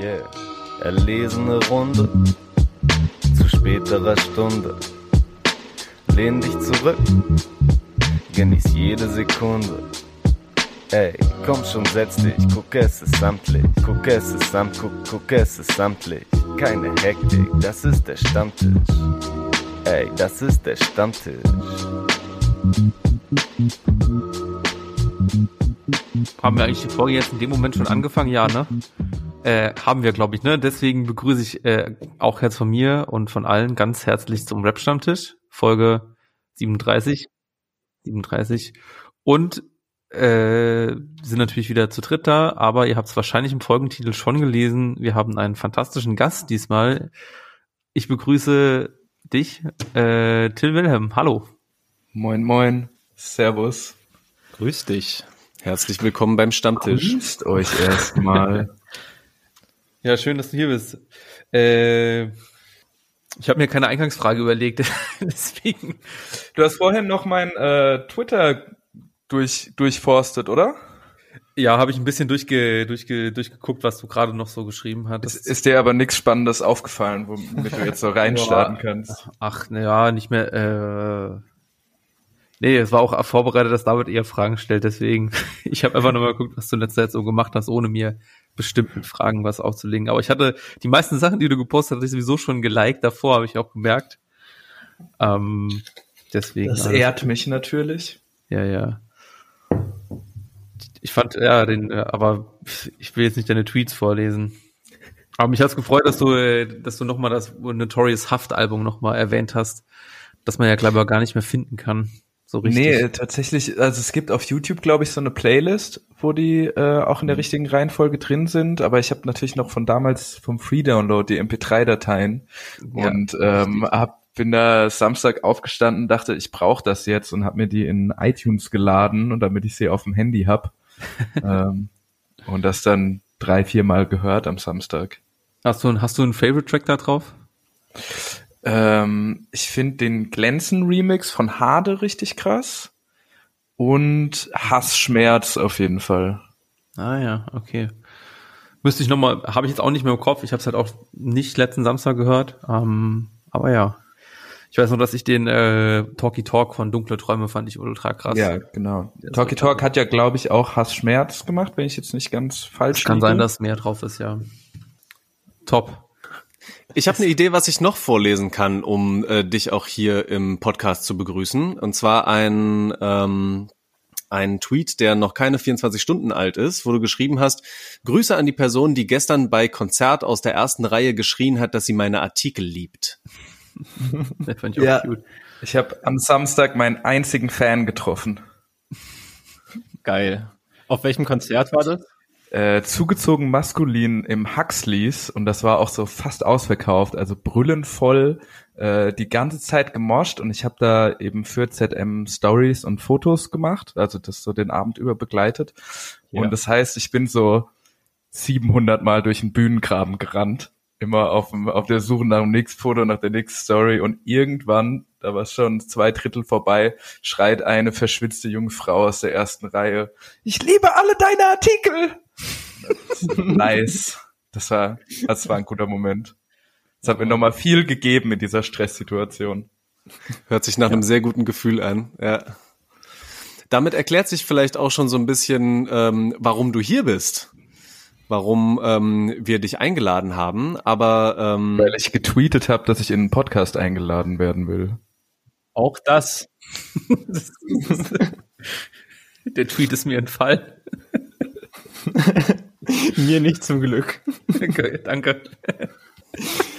Yeah, erlesene Runde zu späterer Stunde. Lehn dich zurück, genieß jede Sekunde. Ey, komm schon, setz dich, guck es ist samtlich, guck es ist samt, guck, guck es ist samtlich. Keine Hektik, das ist der Stammtisch. Ey, das ist der Stammtisch. Haben wir eigentlich die Folge jetzt in dem Moment schon angefangen? Ja, ne? Äh, haben wir, glaube ich, ne? Deswegen begrüße ich äh, auch jetzt von mir und von allen ganz herzlich zum Rap-Stammtisch, Folge 37. 37. Und äh, sind natürlich wieder zu dritt da, aber ihr habt es wahrscheinlich im Folgentitel schon gelesen. Wir haben einen fantastischen Gast diesmal. Ich begrüße dich, äh, Till Wilhelm. Hallo. Moin, moin. Servus. Grüß dich. Herzlich willkommen beim Stammtisch. Grüßt euch erstmal. Ja, schön, dass du hier bist. Äh, ich habe mir keine Eingangsfrage überlegt, deswegen. Du hast vorhin noch mein äh, Twitter durch, durchforstet, oder? Ja, habe ich ein bisschen durchge, durchge, durchgeguckt, was du gerade noch so geschrieben hattest. Ist, ist dir aber nichts Spannendes aufgefallen, womit du jetzt so reinstarten kannst? Ach, naja, nicht mehr. Äh, nee, es war auch vorbereitet, dass David eher Fragen stellt, deswegen. Ich habe einfach nochmal geguckt, was du in letzter Zeit so gemacht hast, ohne mir bestimmten Fragen was aufzulegen. Aber ich hatte die meisten Sachen, die du gepostet hast, ich sowieso schon geliked davor, habe ich auch gemerkt. Ähm, deswegen. Das ehrt mich natürlich. Ja, ja. Ich fand, ja, den, aber ich will jetzt nicht deine Tweets vorlesen. Aber mich hat's gefreut, dass du, dass du nochmal das Notorious Haft Album nochmal erwähnt hast, dass man ja, glaube ich, gar nicht mehr finden kann. So richtig. Nee, tatsächlich, also es gibt auf YouTube, glaube ich, so eine Playlist, wo die äh, auch in der richtigen Reihenfolge drin sind, aber ich habe natürlich noch von damals vom Free Download die MP3-Dateien ja, und ähm, hab, bin da Samstag aufgestanden, dachte, ich brauche das jetzt und habe mir die in iTunes geladen und damit ich sie auf dem Handy hab ähm, und das dann drei, vier Mal gehört am Samstag. Hast du, hast du einen Favorite Track da drauf? Ähm, ich finde den Glänzen Remix von Hade richtig krass und Hassschmerz auf jeden Fall. Ah ja, okay. Müsste ich nochmal, habe ich jetzt auch nicht mehr im Kopf. Ich habe es halt auch nicht letzten Samstag gehört. Ähm, aber ja. Ich weiß nur, dass ich den äh, Talkie Talk von Dunkle Träume fand ich ultra krass. Ja, genau. Das Talkie Talk hat ja, glaube ich, auch Hassschmerz gemacht, wenn ich jetzt nicht ganz falsch Kann liege. sein, dass mehr drauf ist, ja. Top. Ich habe eine Idee, was ich noch vorlesen kann, um äh, dich auch hier im Podcast zu begrüßen. Und zwar ein, ähm, ein Tweet, der noch keine 24 Stunden alt ist, wo du geschrieben hast, Grüße an die Person, die gestern bei Konzert aus der ersten Reihe geschrien hat, dass sie meine Artikel liebt. das fand ich auch ja, cute. Ich habe am Samstag meinen einzigen Fan getroffen. Geil. Auf welchem Konzert war das? Äh, zugezogen maskulin im Huxleys und das war auch so fast ausverkauft, also brüllend voll, äh, die ganze Zeit gemoscht und ich habe da eben für ZM Stories und Fotos gemacht, also das so den Abend über begleitet ja. und das heißt, ich bin so 700 Mal durch den Bühnengraben gerannt, immer auf, auf der Suche nach dem nächsten Foto, nach der nächsten Story und irgendwann, da war schon zwei Drittel vorbei, schreit eine verschwitzte junge Frau aus der ersten Reihe, ich liebe alle deine Artikel! nice. Das war, das war ein guter Moment. Das hat mir nochmal viel gegeben in dieser Stresssituation. Hört sich nach ja. einem sehr guten Gefühl an, ja. Damit erklärt sich vielleicht auch schon so ein bisschen, ähm, warum du hier bist. Warum ähm, wir dich eingeladen haben, aber ähm, weil ich getweetet habe, dass ich in einen Podcast eingeladen werden will. Auch das. Der Tweet ist mir entfallen. Mir nicht zum Glück. Okay, danke.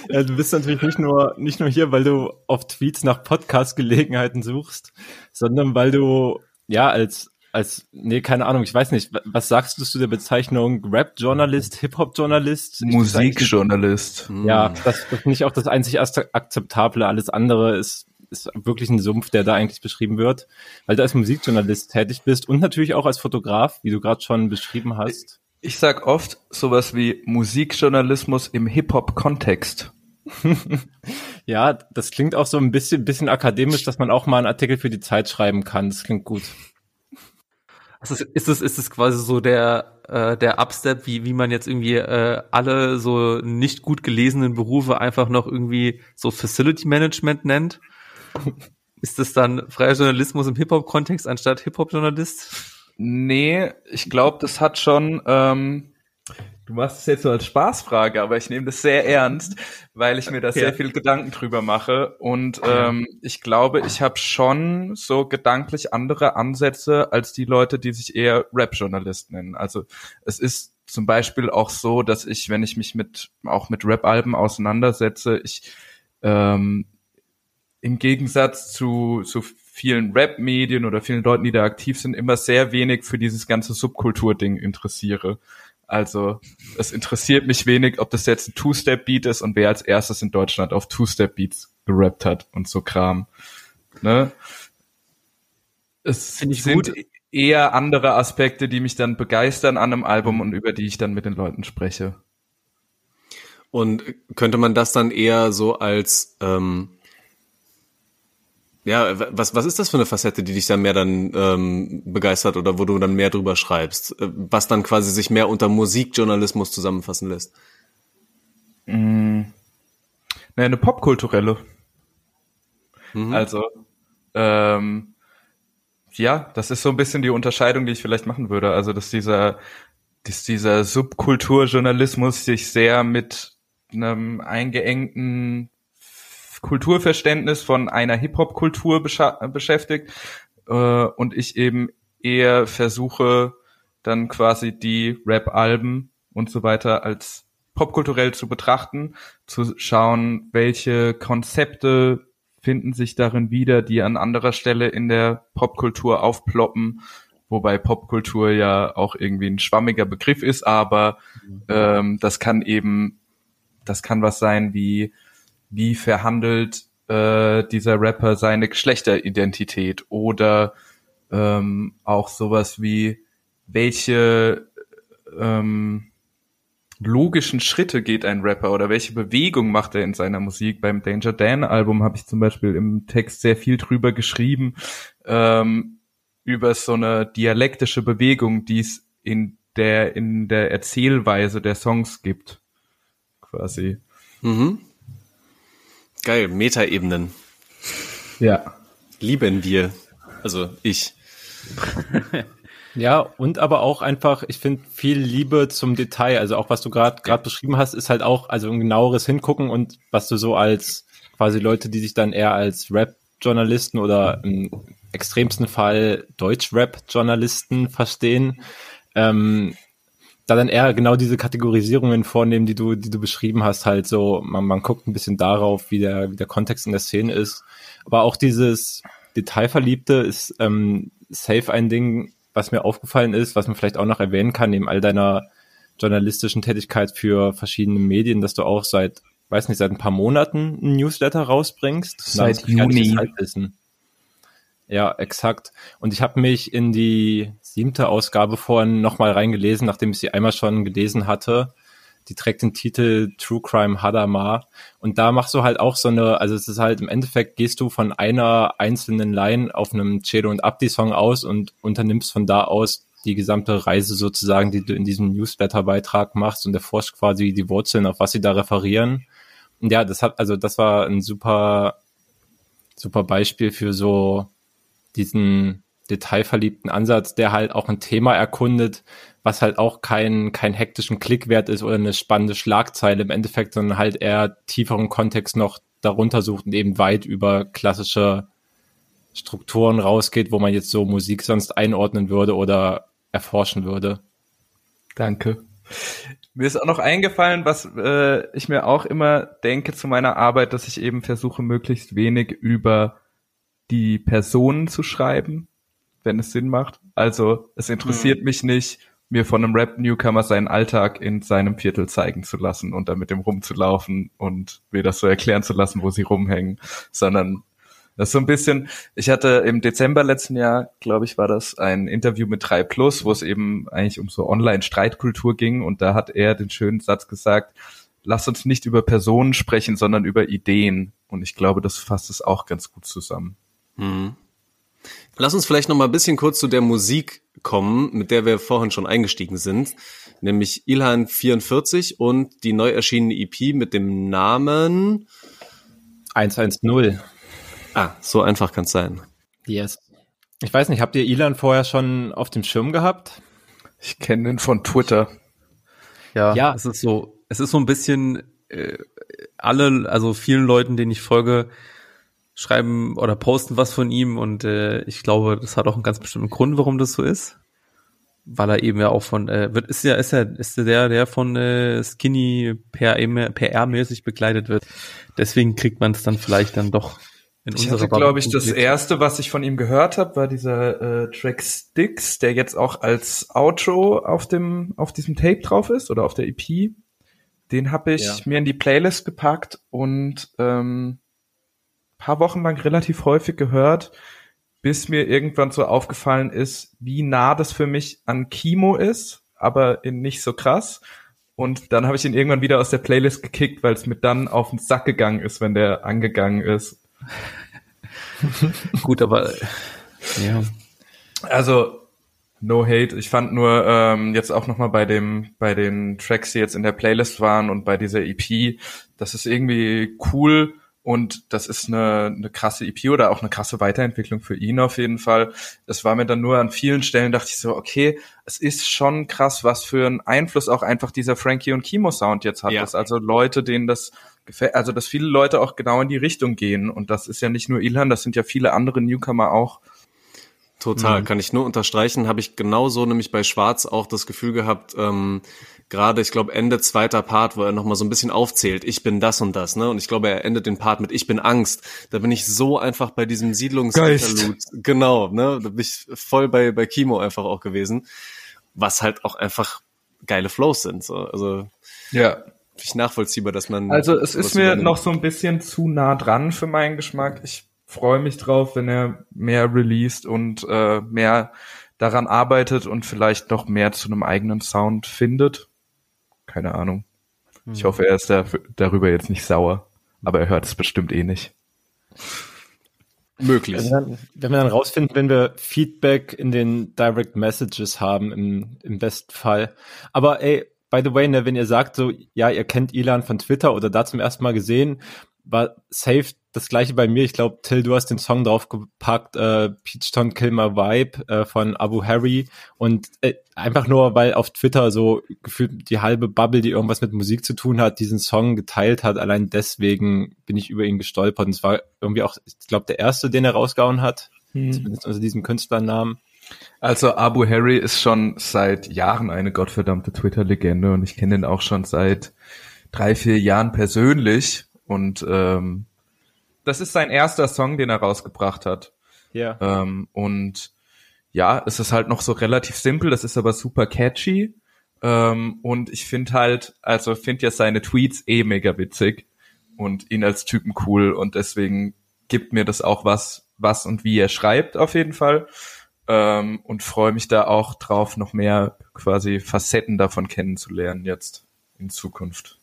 Ja, du bist natürlich nicht nur, nicht nur hier, weil du auf Tweets nach Podcast-Gelegenheiten suchst, sondern weil du, ja, als, als, nee, keine Ahnung, ich weiß nicht, was sagst du zu der Bezeichnung Rap-Journalist, Hip-Hop-Journalist? Musikjournalist. Ja, das, das finde ich auch das einzig akzeptable. Alles andere ist ist wirklich ein Sumpf, der da eigentlich beschrieben wird, weil du als Musikjournalist tätig bist und natürlich auch als Fotograf, wie du gerade schon beschrieben hast. Ich sag oft sowas wie Musikjournalismus im Hip-Hop-Kontext. ja, das klingt auch so ein bisschen, bisschen akademisch, dass man auch mal einen Artikel für die Zeit schreiben kann. Das klingt gut. Also ist es ist es quasi so der äh, der Upstep, wie wie man jetzt irgendwie äh, alle so nicht gut gelesenen Berufe einfach noch irgendwie so Facility Management nennt? ist das dann freier Journalismus im Hip Hop Kontext anstatt Hip Hop Journalist? Nee, ich glaube, das hat schon ähm, Du machst es jetzt so als Spaßfrage, aber ich nehme das sehr ernst, weil ich mir da sehr viel Gedanken drüber mache. Und ähm, ich glaube, ich habe schon so gedanklich andere Ansätze als die Leute, die sich eher Rap-Journalist nennen. Also es ist zum Beispiel auch so, dass ich, wenn ich mich mit auch mit Rap-Alben auseinandersetze, ich ähm, im Gegensatz zu, zu vielen Rap-Medien oder vielen Leuten, die da aktiv sind, immer sehr wenig für dieses ganze Subkultur-Ding interessiere. Also es interessiert mich wenig, ob das jetzt ein Two-Step-Beat ist und wer als erstes in Deutschland auf Two-Step-Beats gerappt hat und so Kram. Ne? Es sind gut. eher andere Aspekte, die mich dann begeistern an einem Album und über die ich dann mit den Leuten spreche. Und könnte man das dann eher so als ähm, ja, was, was ist das für eine Facette, die dich dann mehr dann ähm, begeistert oder wo du dann mehr drüber schreibst? Äh, was dann quasi sich mehr unter Musikjournalismus zusammenfassen lässt? Mm. Naja, eine popkulturelle. Mhm. Also, ähm, ja, das ist so ein bisschen die Unterscheidung, die ich vielleicht machen würde. Also, dass dieser, dass dieser Subkulturjournalismus sich sehr mit einem eingeengten Kulturverständnis von einer Hip-Hop-Kultur beschäftigt äh, und ich eben eher versuche, dann quasi die Rap-Alben und so weiter als popkulturell zu betrachten, zu schauen, welche Konzepte finden sich darin wieder, die an anderer Stelle in der Popkultur aufploppen, wobei Popkultur ja auch irgendwie ein schwammiger Begriff ist, aber mhm. ähm, das kann eben, das kann was sein wie wie verhandelt äh, dieser Rapper seine Geschlechteridentität oder ähm, auch sowas wie welche ähm, logischen Schritte geht ein Rapper oder welche Bewegung macht er in seiner Musik. Beim Danger Dan Album habe ich zum Beispiel im Text sehr viel drüber geschrieben, ähm, über so eine dialektische Bewegung, die es in der, in der Erzählweise der Songs gibt. Quasi. Mhm. Geil, Metaebenen. Ja. Lieben wir. Also ich. ja, und aber auch einfach, ich finde viel Liebe zum Detail. Also auch was du gerade gerade beschrieben hast, ist halt auch also ein genaueres Hingucken und was du so als quasi Leute, die sich dann eher als Rap-Journalisten oder im extremsten Fall Deutsch-Rap-Journalisten verstehen, ähm, da dann eher genau diese Kategorisierungen vornehmen, die du, die du beschrieben hast, halt so, man, man guckt ein bisschen darauf, wie der, wie der Kontext in der Szene ist. Aber auch dieses Detailverliebte ist ähm, safe ein Ding, was mir aufgefallen ist, was man vielleicht auch noch erwähnen kann, neben all deiner journalistischen Tätigkeit für verschiedene Medien, dass du auch seit, weiß nicht, seit ein paar Monaten ein Newsletter rausbringst. Seit Juni. Ja, exakt. Und ich habe mich in die siebte Ausgabe vorhin nochmal reingelesen, nachdem ich sie einmal schon gelesen hatte. Die trägt den Titel True Crime Hadamar. Und da machst du halt auch so eine, also es ist halt im Endeffekt gehst du von einer einzelnen Line auf einem Cedo und Abdi Song aus und unternimmst von da aus die gesamte Reise sozusagen, die du in diesem Newsletter-Beitrag machst und erforscht quasi die Wurzeln, auf was sie da referieren. Und ja, das hat, also das war ein super, super Beispiel für so diesen detailverliebten Ansatz, der halt auch ein Thema erkundet, was halt auch kein, kein hektischen Klickwert ist oder eine spannende Schlagzeile im Endeffekt, sondern halt eher tieferen Kontext noch darunter sucht und eben weit über klassische Strukturen rausgeht, wo man jetzt so Musik sonst einordnen würde oder erforschen würde. Danke. Mir ist auch noch eingefallen, was äh, ich mir auch immer denke zu meiner Arbeit, dass ich eben versuche, möglichst wenig über die Personen zu schreiben, wenn es Sinn macht. Also es interessiert hm. mich nicht, mir von einem Rap-Newcomer seinen Alltag in seinem Viertel zeigen zu lassen und dann mit dem rumzulaufen und mir das so erklären zu lassen, wo sie rumhängen, sondern das ist so ein bisschen, ich hatte im Dezember letzten Jahr, glaube ich, war das ein Interview mit 3 Plus, wo es eben eigentlich um so Online-Streitkultur ging und da hat er den schönen Satz gesagt, lass uns nicht über Personen sprechen, sondern über Ideen und ich glaube, das fasst es auch ganz gut zusammen. Mhm. Lass uns vielleicht noch mal ein bisschen kurz zu der Musik kommen, mit der wir vorhin schon eingestiegen sind, nämlich Ilhan 44 und die neu erschienene EP mit dem Namen 110. Ah, so einfach kann es sein. Yes. Ich weiß nicht, habt ihr Ilan vorher schon auf dem Schirm gehabt? Ich kenne den von Twitter. Ja, Ja. es ist so, es ist so ein bisschen äh, alle, also vielen Leuten, denen ich folge, schreiben oder posten was von ihm und äh, ich glaube, das hat auch einen ganz bestimmten Grund, warum das so ist. Weil er eben ja auch von, äh, wird, ist ja, ist ja, ist der, der von äh, Skinny PR-mäßig begleitet wird. Deswegen kriegt man es dann vielleicht dann doch in Ich unserer hatte, glaube ich, das erste, was ich von ihm gehört habe, war dieser äh, Track Sticks, der jetzt auch als Outro auf dem auf diesem Tape drauf ist oder auf der EP. Den habe ich Ja. mir in die Playlist gepackt und ähm, paar Wochen lang relativ häufig gehört, bis mir irgendwann so aufgefallen ist, wie nah das für mich an Kimo ist, aber in nicht so krass. Und dann habe ich ihn irgendwann wieder aus der Playlist gekickt, weil es mir dann auf den Sack gegangen ist, wenn der angegangen ist. Gut, aber ja. Also no hate. Ich fand nur ähm, jetzt auch noch mal bei dem bei den Tracks, die jetzt in der Playlist waren und bei dieser EP, das ist irgendwie cool und das ist eine, eine krasse EP oder auch eine krasse Weiterentwicklung für ihn auf jeden Fall. Das war mir dann nur an vielen Stellen dachte ich so, okay, es ist schon krass, was für einen Einfluss auch einfach dieser Frankie und Kimo Sound jetzt hat. Ja. Dass also Leute, denen das gefällt, also dass viele Leute auch genau in die Richtung gehen und das ist ja nicht nur Ilhan, das sind ja viele andere Newcomer auch. Total, Mhm. kann ich nur unterstreichen. Habe ich genauso nämlich bei Schwarz auch das Gefühl gehabt, ähm, gerade, ich glaube, Ende zweiter Part, wo er nochmal so ein bisschen aufzählt, ich bin das und das, ne? Und ich glaube, er endet den Part mit Ich bin Angst. Da bin ich so einfach bei diesem siedlungs Geist. Genau, ne? Da bin ich voll bei, bei Kimo einfach auch gewesen. Was halt auch einfach geile Flows sind. So. Also Ja. ich nachvollziehbar, dass man. Also es ist mir noch so ein bisschen zu nah dran für meinen Geschmack. Ich freue mich drauf, wenn er mehr released und äh, mehr daran arbeitet und vielleicht noch mehr zu einem eigenen Sound findet. Keine Ahnung. Ich hoffe, er ist da, darüber jetzt nicht sauer, aber er hört es bestimmt eh nicht. möglich. Wenn wir, dann, wenn wir dann rausfinden, wenn wir Feedback in den Direct Messages haben, im, im besten Fall. Aber ey, by the way, ne, wenn ihr sagt so, ja, ihr kennt Ilan von Twitter oder da zum ersten Mal gesehen, war safe das gleiche bei mir. Ich glaube, Till, du hast den Song draufgepackt, äh, Peach Ton Kill My Vibe äh, von Abu Harry. Und äh, einfach nur, weil auf Twitter so gefühlt die halbe Bubble, die irgendwas mit Musik zu tun hat, diesen Song geteilt hat. Allein deswegen bin ich über ihn gestolpert. Und es war irgendwie auch, ich glaube, der erste, den er rausgehauen hat. Zumindest unter diesem Künstlernamen. Also Abu Harry ist schon seit Jahren eine gottverdammte Twitter-Legende und ich kenne ihn auch schon seit drei, vier Jahren persönlich und ähm, das ist sein erster Song, den er rausgebracht hat. Ja. Ähm, und ja, es ist halt noch so relativ simpel, das ist aber super catchy. Ähm, und ich finde halt, also finde ja seine Tweets eh mega witzig und ihn als Typen cool und deswegen gibt mir das auch was, was und wie er schreibt auf jeden Fall. Ähm, und freue mich da auch drauf, noch mehr quasi Facetten davon kennenzulernen jetzt in Zukunft.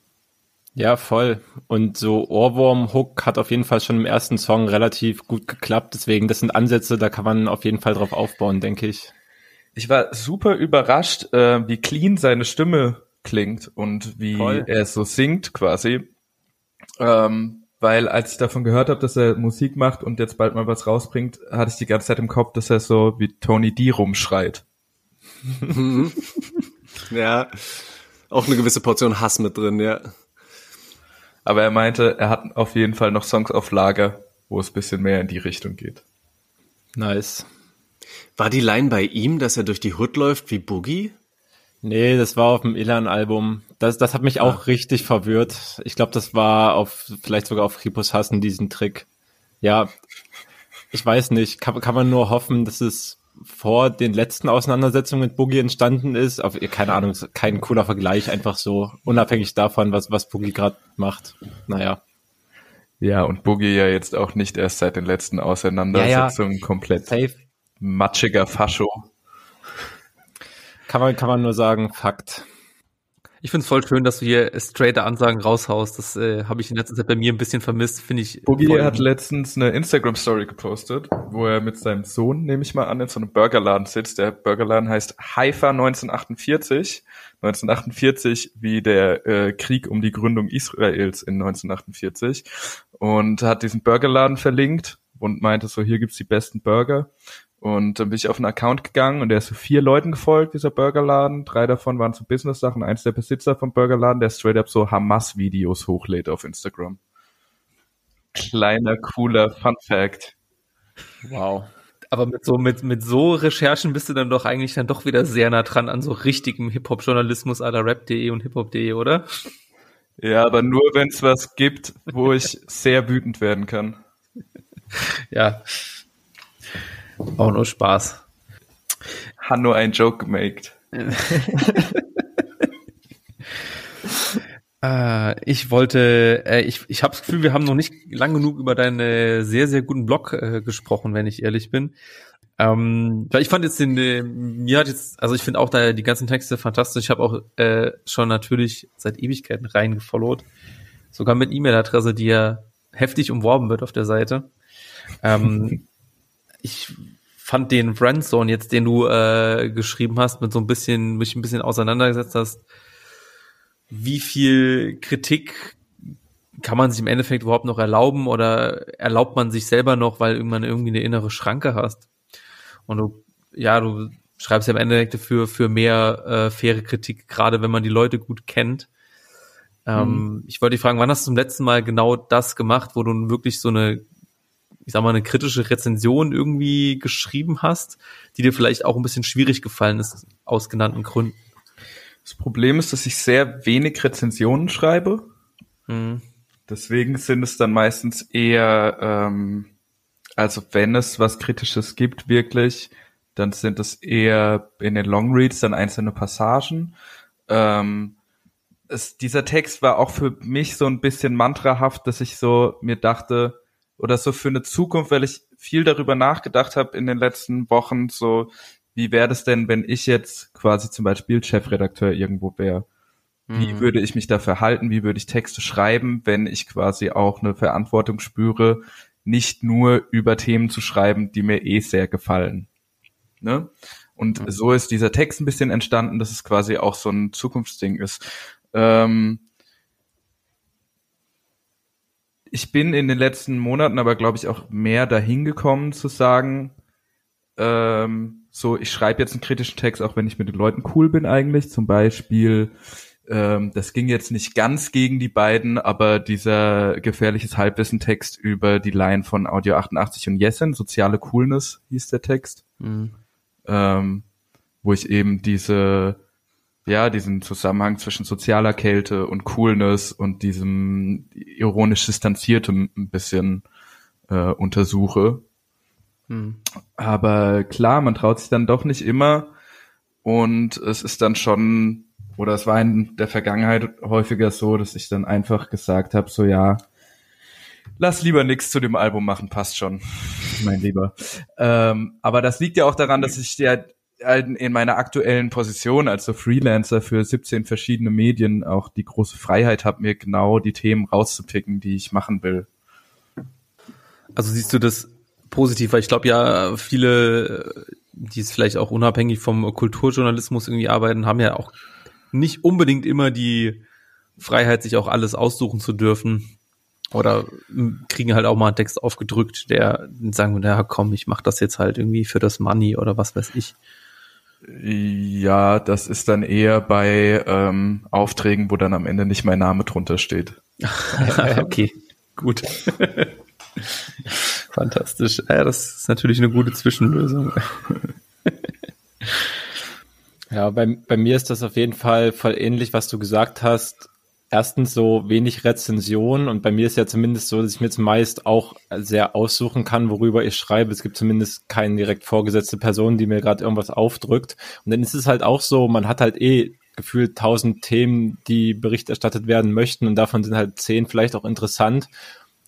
Ja, voll. Und so Ohrwurm-Hook hat auf jeden Fall schon im ersten Song relativ gut geklappt. Deswegen, das sind Ansätze, da kann man auf jeden Fall drauf aufbauen, denke ich. Ich war super überrascht, äh, wie clean seine Stimme klingt und wie Voll. er so singt quasi. Ähm, weil als ich davon gehört habe, dass er Musik macht und jetzt bald mal was rausbringt, hatte ich die ganze Zeit im Kopf, dass er so wie Tony D rumschreit. Ja, auch eine gewisse Portion Hass mit drin, ja. Aber er meinte, er hat auf jeden Fall noch Songs auf Lager, wo es bisschen mehr in die Richtung geht. Nice. War die Line bei ihm, dass er durch die Hood läuft wie Boogie? Nee, das war auf dem Ilan-Album. Das, das hat mich auch richtig verwirrt. Ich glaube, das war auf, vielleicht sogar auf Ripos Hassen, diesen Trick. Ja, ich weiß nicht. Kann, kann man nur hoffen, dass es vor den letzten Auseinandersetzungen mit Boogie entstanden ist. Auf, keine Ahnung, kein cooler Vergleich, einfach so unabhängig davon, was, was Boogie gerade macht. Naja. Ja, und Boogie ja jetzt auch nicht erst seit den letzten Auseinandersetzungen komplett Safe. matschiger Fascho. Kann man, kann man nur sagen, Fakt. Ich find's voll schön, dass du hier straighte Ansagen raushaust. Das äh, habe ich in letzter Zeit bei mir ein bisschen vermisst, finde ich. Boogie hat letztens eine Instagram-Story gepostet, wo er mit seinem Sohn, nehme ich mal an, in so einem Burgerladen sitzt. Der Burgerladen heißt Haifa 1948. 1948 wie der äh, Krieg um die Gründung Israels in 1948. Und hat diesen Burgerladen verlinkt und meinte so, hier gibt's die besten Burger. Und dann bin ich auf einen Account gegangen und der ist so vier Leuten gefolgt, dieser Burgerladen. Drei davon waren so Business-Sachen. Eins der Besitzer vom Burgerladen, der straight up so Hamas-Videos hochlädt auf Instagram. Kleiner, cooler Fun Fact. Wow. Aber mit so, mit, mit so Recherchen bist du dann doch eigentlich dann doch wieder sehr nah dran an so richtigem Hip-Hop-Journalismus aller rap.de und hiphop.de, oder? Ja, aber nur wenn es was gibt, wo ich sehr wütend werden kann. Ja, auch nur Spaß. Hat nur einen Joke gemacht. äh, ich wollte, äh, ich, ich habe das Gefühl, wir haben noch nicht lang genug über deinen sehr, sehr guten Blog äh, gesprochen, wenn ich ehrlich bin. Ähm, weil ich fand jetzt den, äh, mir hat jetzt, also ich finde auch da die ganzen Texte fantastisch. Ich habe auch äh, schon natürlich seit Ewigkeiten reingefollowt. Sogar mit E-Mail-Adresse, die ja heftig umworben wird auf der Seite. Ähm, ich fand den Friendzone jetzt, den du äh, geschrieben hast, mit so ein bisschen, mich ein bisschen auseinandergesetzt hast, wie viel Kritik kann man sich im Endeffekt überhaupt noch erlauben oder erlaubt man sich selber noch, weil irgendwann irgendwie eine innere Schranke hast? Und du, ja, du schreibst ja im Endeffekt für, für mehr äh, faire Kritik, gerade wenn man die Leute gut kennt. Ähm, mhm. Ich wollte dich fragen, wann hast du zum letzten Mal genau das gemacht, wo du wirklich so eine ich sag mal, eine kritische Rezension irgendwie geschrieben hast, die dir vielleicht auch ein bisschen schwierig gefallen ist, aus genannten Gründen? Das Problem ist, dass ich sehr wenig Rezensionen schreibe. Mhm. Deswegen sind es dann meistens eher, ähm, also wenn es was Kritisches gibt, wirklich, dann sind es eher in den Longreads dann einzelne Passagen. Ähm, es, dieser Text war auch für mich so ein bisschen mantrahaft, dass ich so mir dachte, oder so für eine Zukunft, weil ich viel darüber nachgedacht habe in den letzten Wochen, so wie wäre das denn, wenn ich jetzt quasi zum Beispiel Chefredakteur irgendwo wäre? Wie mhm. würde ich mich da verhalten? Wie würde ich Texte schreiben, wenn ich quasi auch eine Verantwortung spüre, nicht nur über Themen zu schreiben, die mir eh sehr gefallen? Ne? Und mhm. so ist dieser Text ein bisschen entstanden, dass es quasi auch so ein Zukunftsding ist. Ähm, ich bin in den letzten Monaten aber, glaube ich, auch mehr dahin gekommen zu sagen, ähm, so, ich schreibe jetzt einen kritischen Text, auch wenn ich mit den Leuten cool bin eigentlich. Zum Beispiel, ähm, das ging jetzt nicht ganz gegen die beiden, aber dieser gefährliches Halbwissen-Text über die Line von Audio 88 und Jessen, soziale Coolness hieß der Text, mhm. ähm, wo ich eben diese ja, diesen Zusammenhang zwischen sozialer Kälte und Coolness und diesem ironisch distanziertem ein bisschen äh, untersuche. Hm. Aber klar, man traut sich dann doch nicht immer und es ist dann schon, oder es war in der Vergangenheit häufiger so, dass ich dann einfach gesagt habe, so ja, lass lieber nichts zu dem Album machen, passt schon, mein Lieber. Ähm, aber das liegt ja auch daran, dass ich ja in meiner aktuellen Position als so Freelancer für 17 verschiedene Medien auch die große Freiheit habe, mir genau die Themen rauszupicken, die ich machen will. Also siehst du das positiv, weil ich glaube ja, viele, die es vielleicht auch unabhängig vom Kulturjournalismus irgendwie arbeiten, haben ja auch nicht unbedingt immer die Freiheit, sich auch alles aussuchen zu dürfen. Oder kriegen halt auch mal einen Text aufgedrückt, der sagen, na komm, ich mach das jetzt halt irgendwie für das Money oder was weiß ich. Ja, das ist dann eher bei ähm, Aufträgen, wo dann am Ende nicht mein Name drunter steht. okay, gut. Fantastisch. Ja, das ist natürlich eine gute Zwischenlösung. ja, bei, bei mir ist das auf jeden Fall voll ähnlich, was du gesagt hast erstens so wenig Rezensionen und bei mir ist ja zumindest so, dass ich mir jetzt meist auch sehr aussuchen kann, worüber ich schreibe. Es gibt zumindest keine direkt vorgesetzte Person, die mir gerade irgendwas aufdrückt. Und dann ist es halt auch so, man hat halt eh gefühlt tausend Themen, die Bericht erstattet werden möchten und davon sind halt zehn vielleicht auch interessant.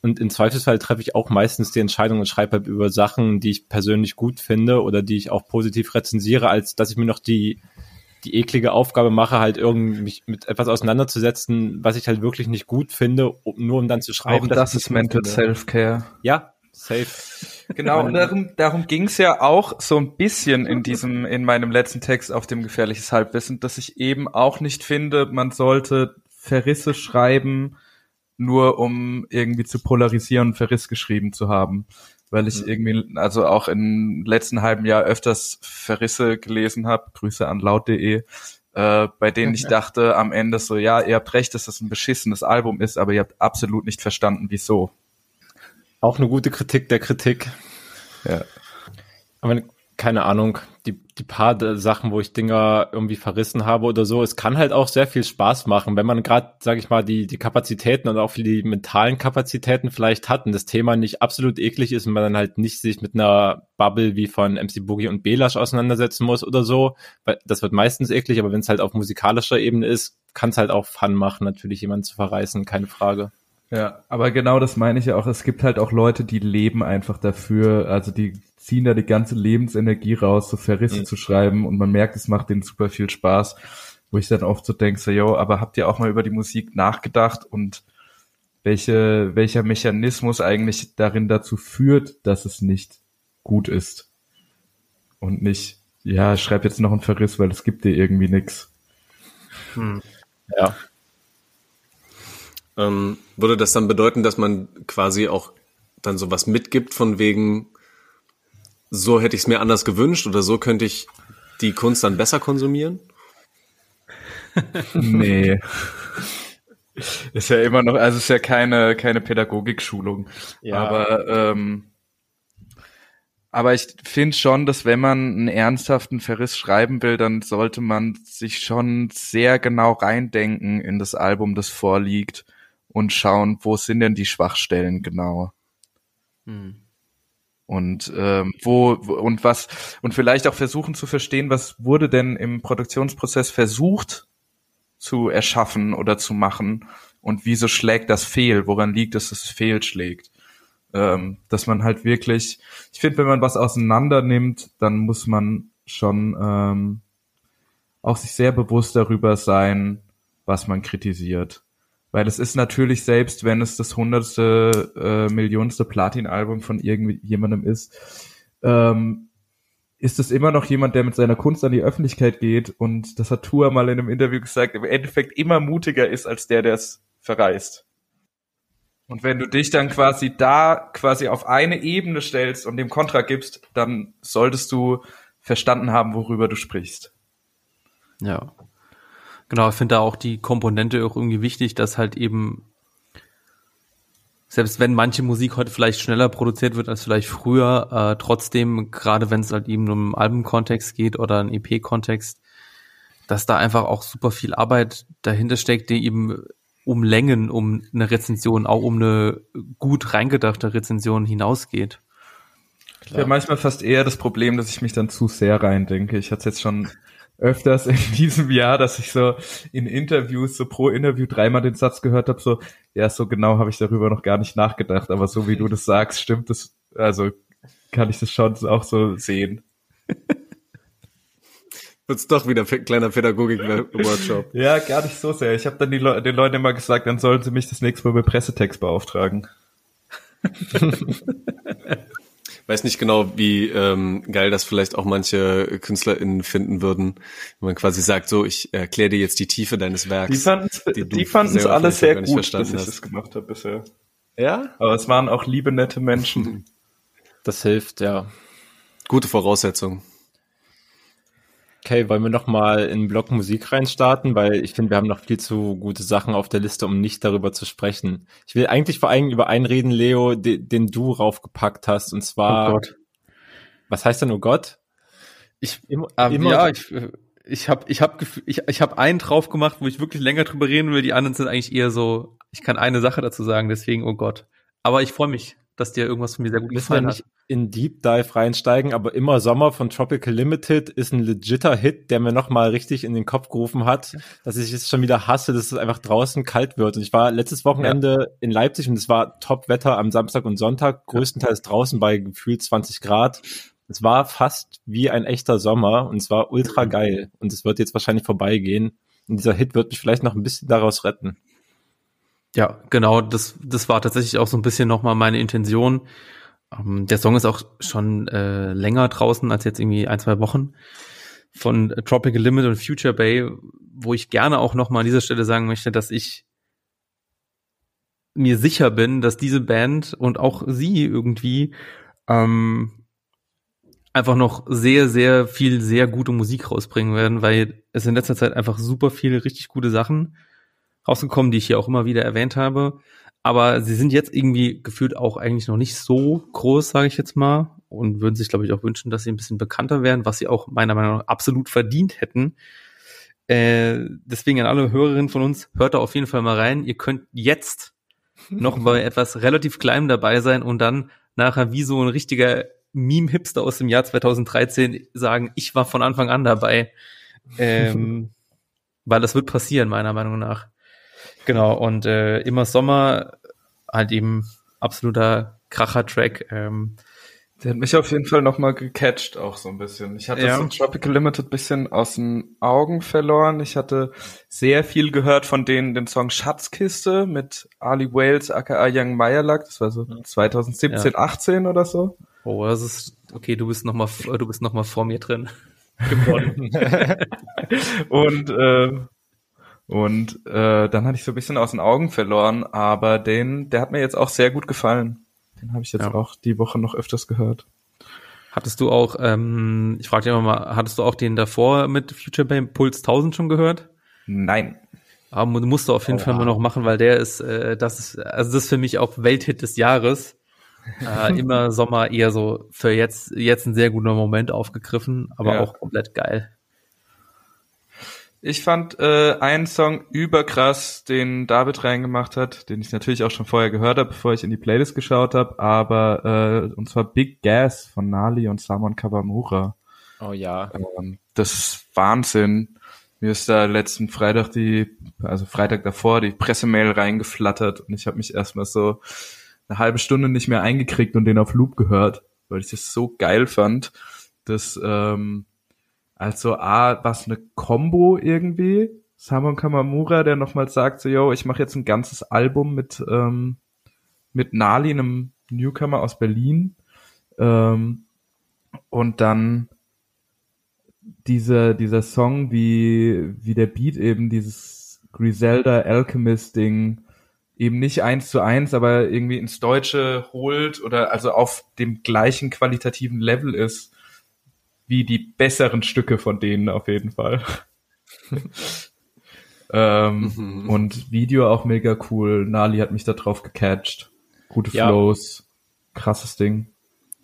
Und im Zweifelsfall treffe ich auch meistens die Entscheidung und schreibe halt über Sachen, die ich persönlich gut finde oder die ich auch positiv rezensiere, als dass ich mir noch die die eklige Aufgabe mache, halt irgendwie mich mit etwas auseinanderzusetzen, was ich halt wirklich nicht gut finde, um, nur um dann zu schreiben. Auch das ist Mental Self-Care. Ja, safe. Genau, und darum, darum ging es ja auch so ein bisschen in diesem, in meinem letzten Text auf dem gefährliches Halbwissen, dass ich eben auch nicht finde, man sollte Verrisse schreiben, nur um irgendwie zu polarisieren, Verriss geschrieben zu haben. Weil ich irgendwie, also auch im letzten halben Jahr öfters Verrisse gelesen habe, Grüße an laut.de, äh, bei denen ich dachte am Ende so, ja, ihr habt recht, dass das ein beschissenes Album ist, aber ihr habt absolut nicht verstanden, wieso. Auch eine gute Kritik der Kritik. Ja. Aber keine Ahnung, die, die paar Sachen, wo ich Dinger irgendwie verrissen habe oder so, es kann halt auch sehr viel Spaß machen, wenn man gerade, sage ich mal, die, die Kapazitäten und auch die mentalen Kapazitäten vielleicht hat und das Thema nicht absolut eklig ist und man dann halt nicht sich mit einer Bubble wie von MC Boogie und Belash auseinandersetzen muss oder so, weil das wird meistens eklig, aber wenn es halt auf musikalischer Ebene ist, kann es halt auch Fun machen, natürlich jemanden zu verreißen, keine Frage. Ja, aber genau das meine ich ja auch. Es gibt halt auch Leute, die leben einfach dafür, also die ziehen da die ganze Lebensenergie raus, so Verrisse mhm. zu schreiben und man merkt, es macht denen super viel Spaß, wo ich dann oft so denke, so, yo, aber habt ihr auch mal über die Musik nachgedacht und welche, welcher Mechanismus eigentlich darin dazu führt, dass es nicht gut ist und nicht, ja, schreib jetzt noch einen Verriss, weil es gibt dir irgendwie nix. Hm. Ja, ähm, würde das dann bedeuten, dass man quasi auch dann sowas mitgibt von wegen, so hätte ich es mir anders gewünscht oder so könnte ich die Kunst dann besser konsumieren? nee. Ist ja immer noch, also ist ja keine, keine Pädagogikschulung. Ja. Aber, ähm, aber ich finde schon, dass wenn man einen ernsthaften Verriss schreiben will, dann sollte man sich schon sehr genau reindenken in das Album, das vorliegt und schauen, wo sind denn die Schwachstellen genau. Hm. Und ähm, wo und was und vielleicht auch versuchen zu verstehen, was wurde denn im Produktionsprozess versucht zu erschaffen oder zu machen und wieso schlägt das fehl? Woran liegt es, dass es fehlschlägt? Ähm, dass man halt wirklich, ich finde, wenn man was auseinander nimmt, dann muss man schon ähm, auch sich sehr bewusst darüber sein, was man kritisiert. Weil es ist natürlich, selbst wenn es das hundertste, äh, millionste Platin-Album von irgendjemandem ist, ähm, ist es immer noch jemand, der mit seiner Kunst an die Öffentlichkeit geht und das hat Tour mal in einem Interview gesagt, im Endeffekt immer mutiger ist als der, der es verreist. Und wenn du dich dann quasi da quasi auf eine Ebene stellst und dem Kontra gibst, dann solltest du verstanden haben, worüber du sprichst. Ja. Genau, ich finde da auch die Komponente auch irgendwie wichtig, dass halt eben selbst wenn manche Musik heute vielleicht schneller produziert wird als vielleicht früher, äh, trotzdem, gerade wenn es halt eben um Albumkontext geht oder einen EP-Kontext, dass da einfach auch super viel Arbeit dahinter steckt, die eben um Längen, um eine Rezension, auch um eine gut reingedachte Rezension hinausgeht. Ich habe manchmal fast eher das Problem, dass ich mich dann zu sehr reindenke. Ich hatte es jetzt schon öfters in diesem Jahr, dass ich so in Interviews, so pro Interview dreimal den Satz gehört habe, so, ja, so genau habe ich darüber noch gar nicht nachgedacht, aber so wie du das sagst, stimmt das, also kann ich das schon auch so sehen. Wird's doch wieder kleiner Pädagogik-Workshop. ja, gar nicht so sehr. Ich habe dann Le den Leuten immer gesagt, dann sollen sie mich das nächste Mal bei Pressetext beauftragen. Weiß nicht genau, wie ähm, geil das vielleicht auch manche KünstlerInnen finden würden, wenn man quasi sagt, so, ich erkläre dir jetzt die Tiefe deines Werks. Die fanden es die, die fanden's alle sehr gut, dass ich hast. das gemacht habe bisher. Ja? Aber es waren auch liebe, nette Menschen. Das hilft, ja. Gute Voraussetzung. Okay, wollen wir noch mal in Block Musik reinstarten, weil ich finde, wir haben noch viel zu gute Sachen auf der Liste, um nicht darüber zu sprechen. Ich will eigentlich vor allem über einen reden, Leo, den, den du raufgepackt hast, und zwar. Oh Gott. Was heißt denn, oh Gott? Ich, immer, ähm, immer ja, ich, ich habe ich hab, ich, ich hab einen drauf gemacht, wo ich wirklich länger drüber reden will. Die anderen sind eigentlich eher so, ich kann eine Sache dazu sagen, deswegen, oh Gott. Aber ich freue mich dass dir irgendwas von mir sehr gut Müssen gefallen wir nicht hat. in Deep Dive reinsteigen, aber immer Sommer von Tropical Limited ist ein legitter Hit, der mir nochmal richtig in den Kopf gerufen hat, dass ich es schon wieder hasse, dass es einfach draußen kalt wird. Und ich war letztes Wochenende ja. in Leipzig und es war Top-Wetter am Samstag und Sonntag, größtenteils draußen bei gefühlt 20 Grad. es war fast wie ein echter Sommer und es war ultra geil und es wird jetzt wahrscheinlich vorbeigehen und dieser Hit wird mich vielleicht noch ein bisschen daraus retten. Ja, genau, das, das war tatsächlich auch so ein bisschen nochmal meine Intention. Ähm, der Song ist auch schon äh, länger draußen als jetzt irgendwie ein, zwei Wochen von Tropical Limit und Future Bay, wo ich gerne auch nochmal an dieser Stelle sagen möchte, dass ich mir sicher bin, dass diese Band und auch sie irgendwie ähm, einfach noch sehr, sehr viel, sehr gute Musik rausbringen werden, weil es in letzter Zeit einfach super viele richtig gute Sachen rausgekommen, die ich hier auch immer wieder erwähnt habe. Aber sie sind jetzt irgendwie gefühlt auch eigentlich noch nicht so groß, sage ich jetzt mal, und würden sich, glaube ich, auch wünschen, dass sie ein bisschen bekannter werden, was sie auch meiner Meinung nach absolut verdient hätten. Äh, deswegen an alle Hörerinnen von uns, hört da auf jeden Fall mal rein. Ihr könnt jetzt noch bei etwas relativ kleinem dabei sein und dann nachher wie so ein richtiger Meme-Hipster aus dem Jahr 2013 sagen, ich war von Anfang an dabei. Ähm, weil das wird passieren, meiner Meinung nach. Genau, und äh, immer Sommer halt eben absoluter Kracher-Track. Ähm, der hat mich auf jeden Fall nochmal gecatcht, auch so ein bisschen. Ich hatte ja. so Tropical Limited bisschen aus den Augen verloren. Ich hatte sehr viel gehört von denen, den Song Schatzkiste mit Ali Wales, aka Young Meyerlack. Das war so 2017, ja. 18 oder so. Oh, das ist, okay, du bist nochmal, du bist noch mal vor mir drin geworden. und, äh, und äh, dann hatte ich so ein bisschen aus den Augen verloren, aber den, der hat mir jetzt auch sehr gut gefallen. Den habe ich jetzt ja. auch die Woche noch öfters gehört. Hattest du auch, ähm, ich frage dich immer mal, hattest du auch den davor mit Future Band Puls 1000 schon gehört? Nein. Aber musst du auf jeden oh, Fall mal noch machen, weil der ist, äh, das ist, also das ist für mich auch Welthit des Jahres. Äh, immer Sommer eher so für jetzt, jetzt ein sehr guter Moment aufgegriffen, aber ja. auch komplett geil. Ich fand äh, einen Song überkrass, den David reingemacht hat, den ich natürlich auch schon vorher gehört habe, bevor ich in die Playlist geschaut habe, aber äh, und zwar Big Gas von Nali und Samon Kawamura. Oh ja. Ähm, das ist Wahnsinn. Mir ist da letzten Freitag die, also Freitag davor, die Pressemail reingeflattert und ich habe mich erstmal so eine halbe Stunde nicht mehr eingekriegt und den auf Loop gehört, weil ich das so geil fand, dass ähm, also A, was eine Combo irgendwie. Samon Kamamura, der nochmal sagt, so, yo, ich mache jetzt ein ganzes Album mit, ähm, mit Nali, einem Newcomer aus Berlin. Ähm, und dann dieser, dieser Song, wie, wie der Beat eben dieses Griselda Alchemist Ding eben nicht eins zu eins, aber irgendwie ins Deutsche holt oder also auf dem gleichen qualitativen Level ist wie die besseren Stücke von denen auf jeden Fall. ähm, mhm. Und Video auch mega cool. Nali hat mich da drauf gecatcht. Gute ja. Flows. Krasses Ding.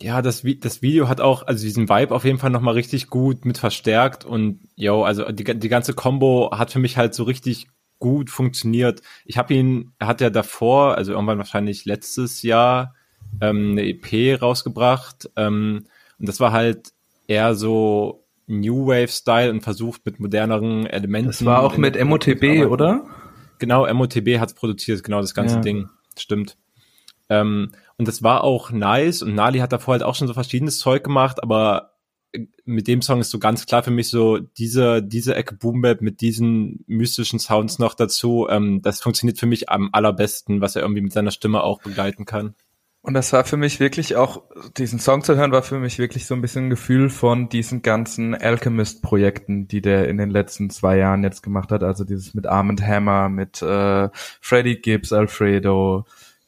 Ja, das, das Video hat auch, also diesen Vibe auf jeden Fall nochmal richtig gut mit verstärkt und yo, also die, die ganze Combo hat für mich halt so richtig gut funktioniert. Ich habe ihn, er hat ja davor, also irgendwann wahrscheinlich letztes Jahr, ähm, eine EP rausgebracht ähm, und das war halt eher so New Wave Style und versucht mit moderneren Elementen. Das war auch mit MOTB, oder? Genau, MOTB hat's produziert, genau das ganze ja. Ding. Stimmt. Ähm, und das war auch nice und Nali hat davor halt auch schon so verschiedenes Zeug gemacht, aber mit dem Song ist so ganz klar für mich so diese diese Ecke Boom Bap mit diesen mystischen Sounds noch dazu. Ähm, das funktioniert für mich am allerbesten, was er irgendwie mit seiner Stimme auch begleiten kann. Und das war für mich wirklich auch, diesen Song zu hören, war für mich wirklich so ein bisschen ein Gefühl von diesen ganzen Alchemist-Projekten, die der in den letzten zwei Jahren jetzt gemacht hat. Also dieses mit Armand Hammer, mit äh, Freddie Gibbs, Alfredo.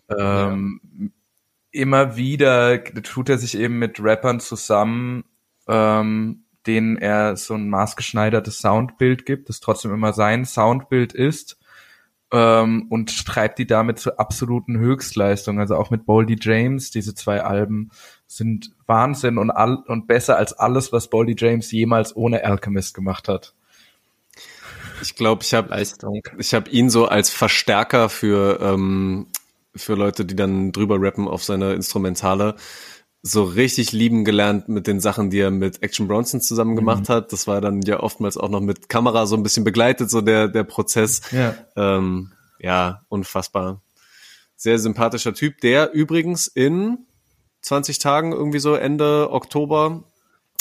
Ähm, ja. Immer wieder tut er sich eben mit Rappern zusammen, ähm, denen er so ein maßgeschneidertes Soundbild gibt, das trotzdem immer sein Soundbild ist ähm, und treibt die damit zur absoluten Höchstleistung. Also auch mit Boldy James, diese zwei Alben sind Wahnsinn und, all, und besser als alles, was Boldy James jemals ohne Alchemist gemacht hat. Ich glaube, ich habe ich habe ihn so als Verstärker für ähm, für Leute, die dann drüber rappen auf seine Instrumentale so richtig lieben gelernt mit den Sachen, die er mit Action Bronson zusammen gemacht mhm. hat. Das war dann ja oftmals auch noch mit Kamera so ein bisschen begleitet, so der, der Prozess. Ja, ähm, ja unfassbar. Sehr sympathischer Typ, der übrigens in 20 Tagen, irgendwie so Ende Oktober,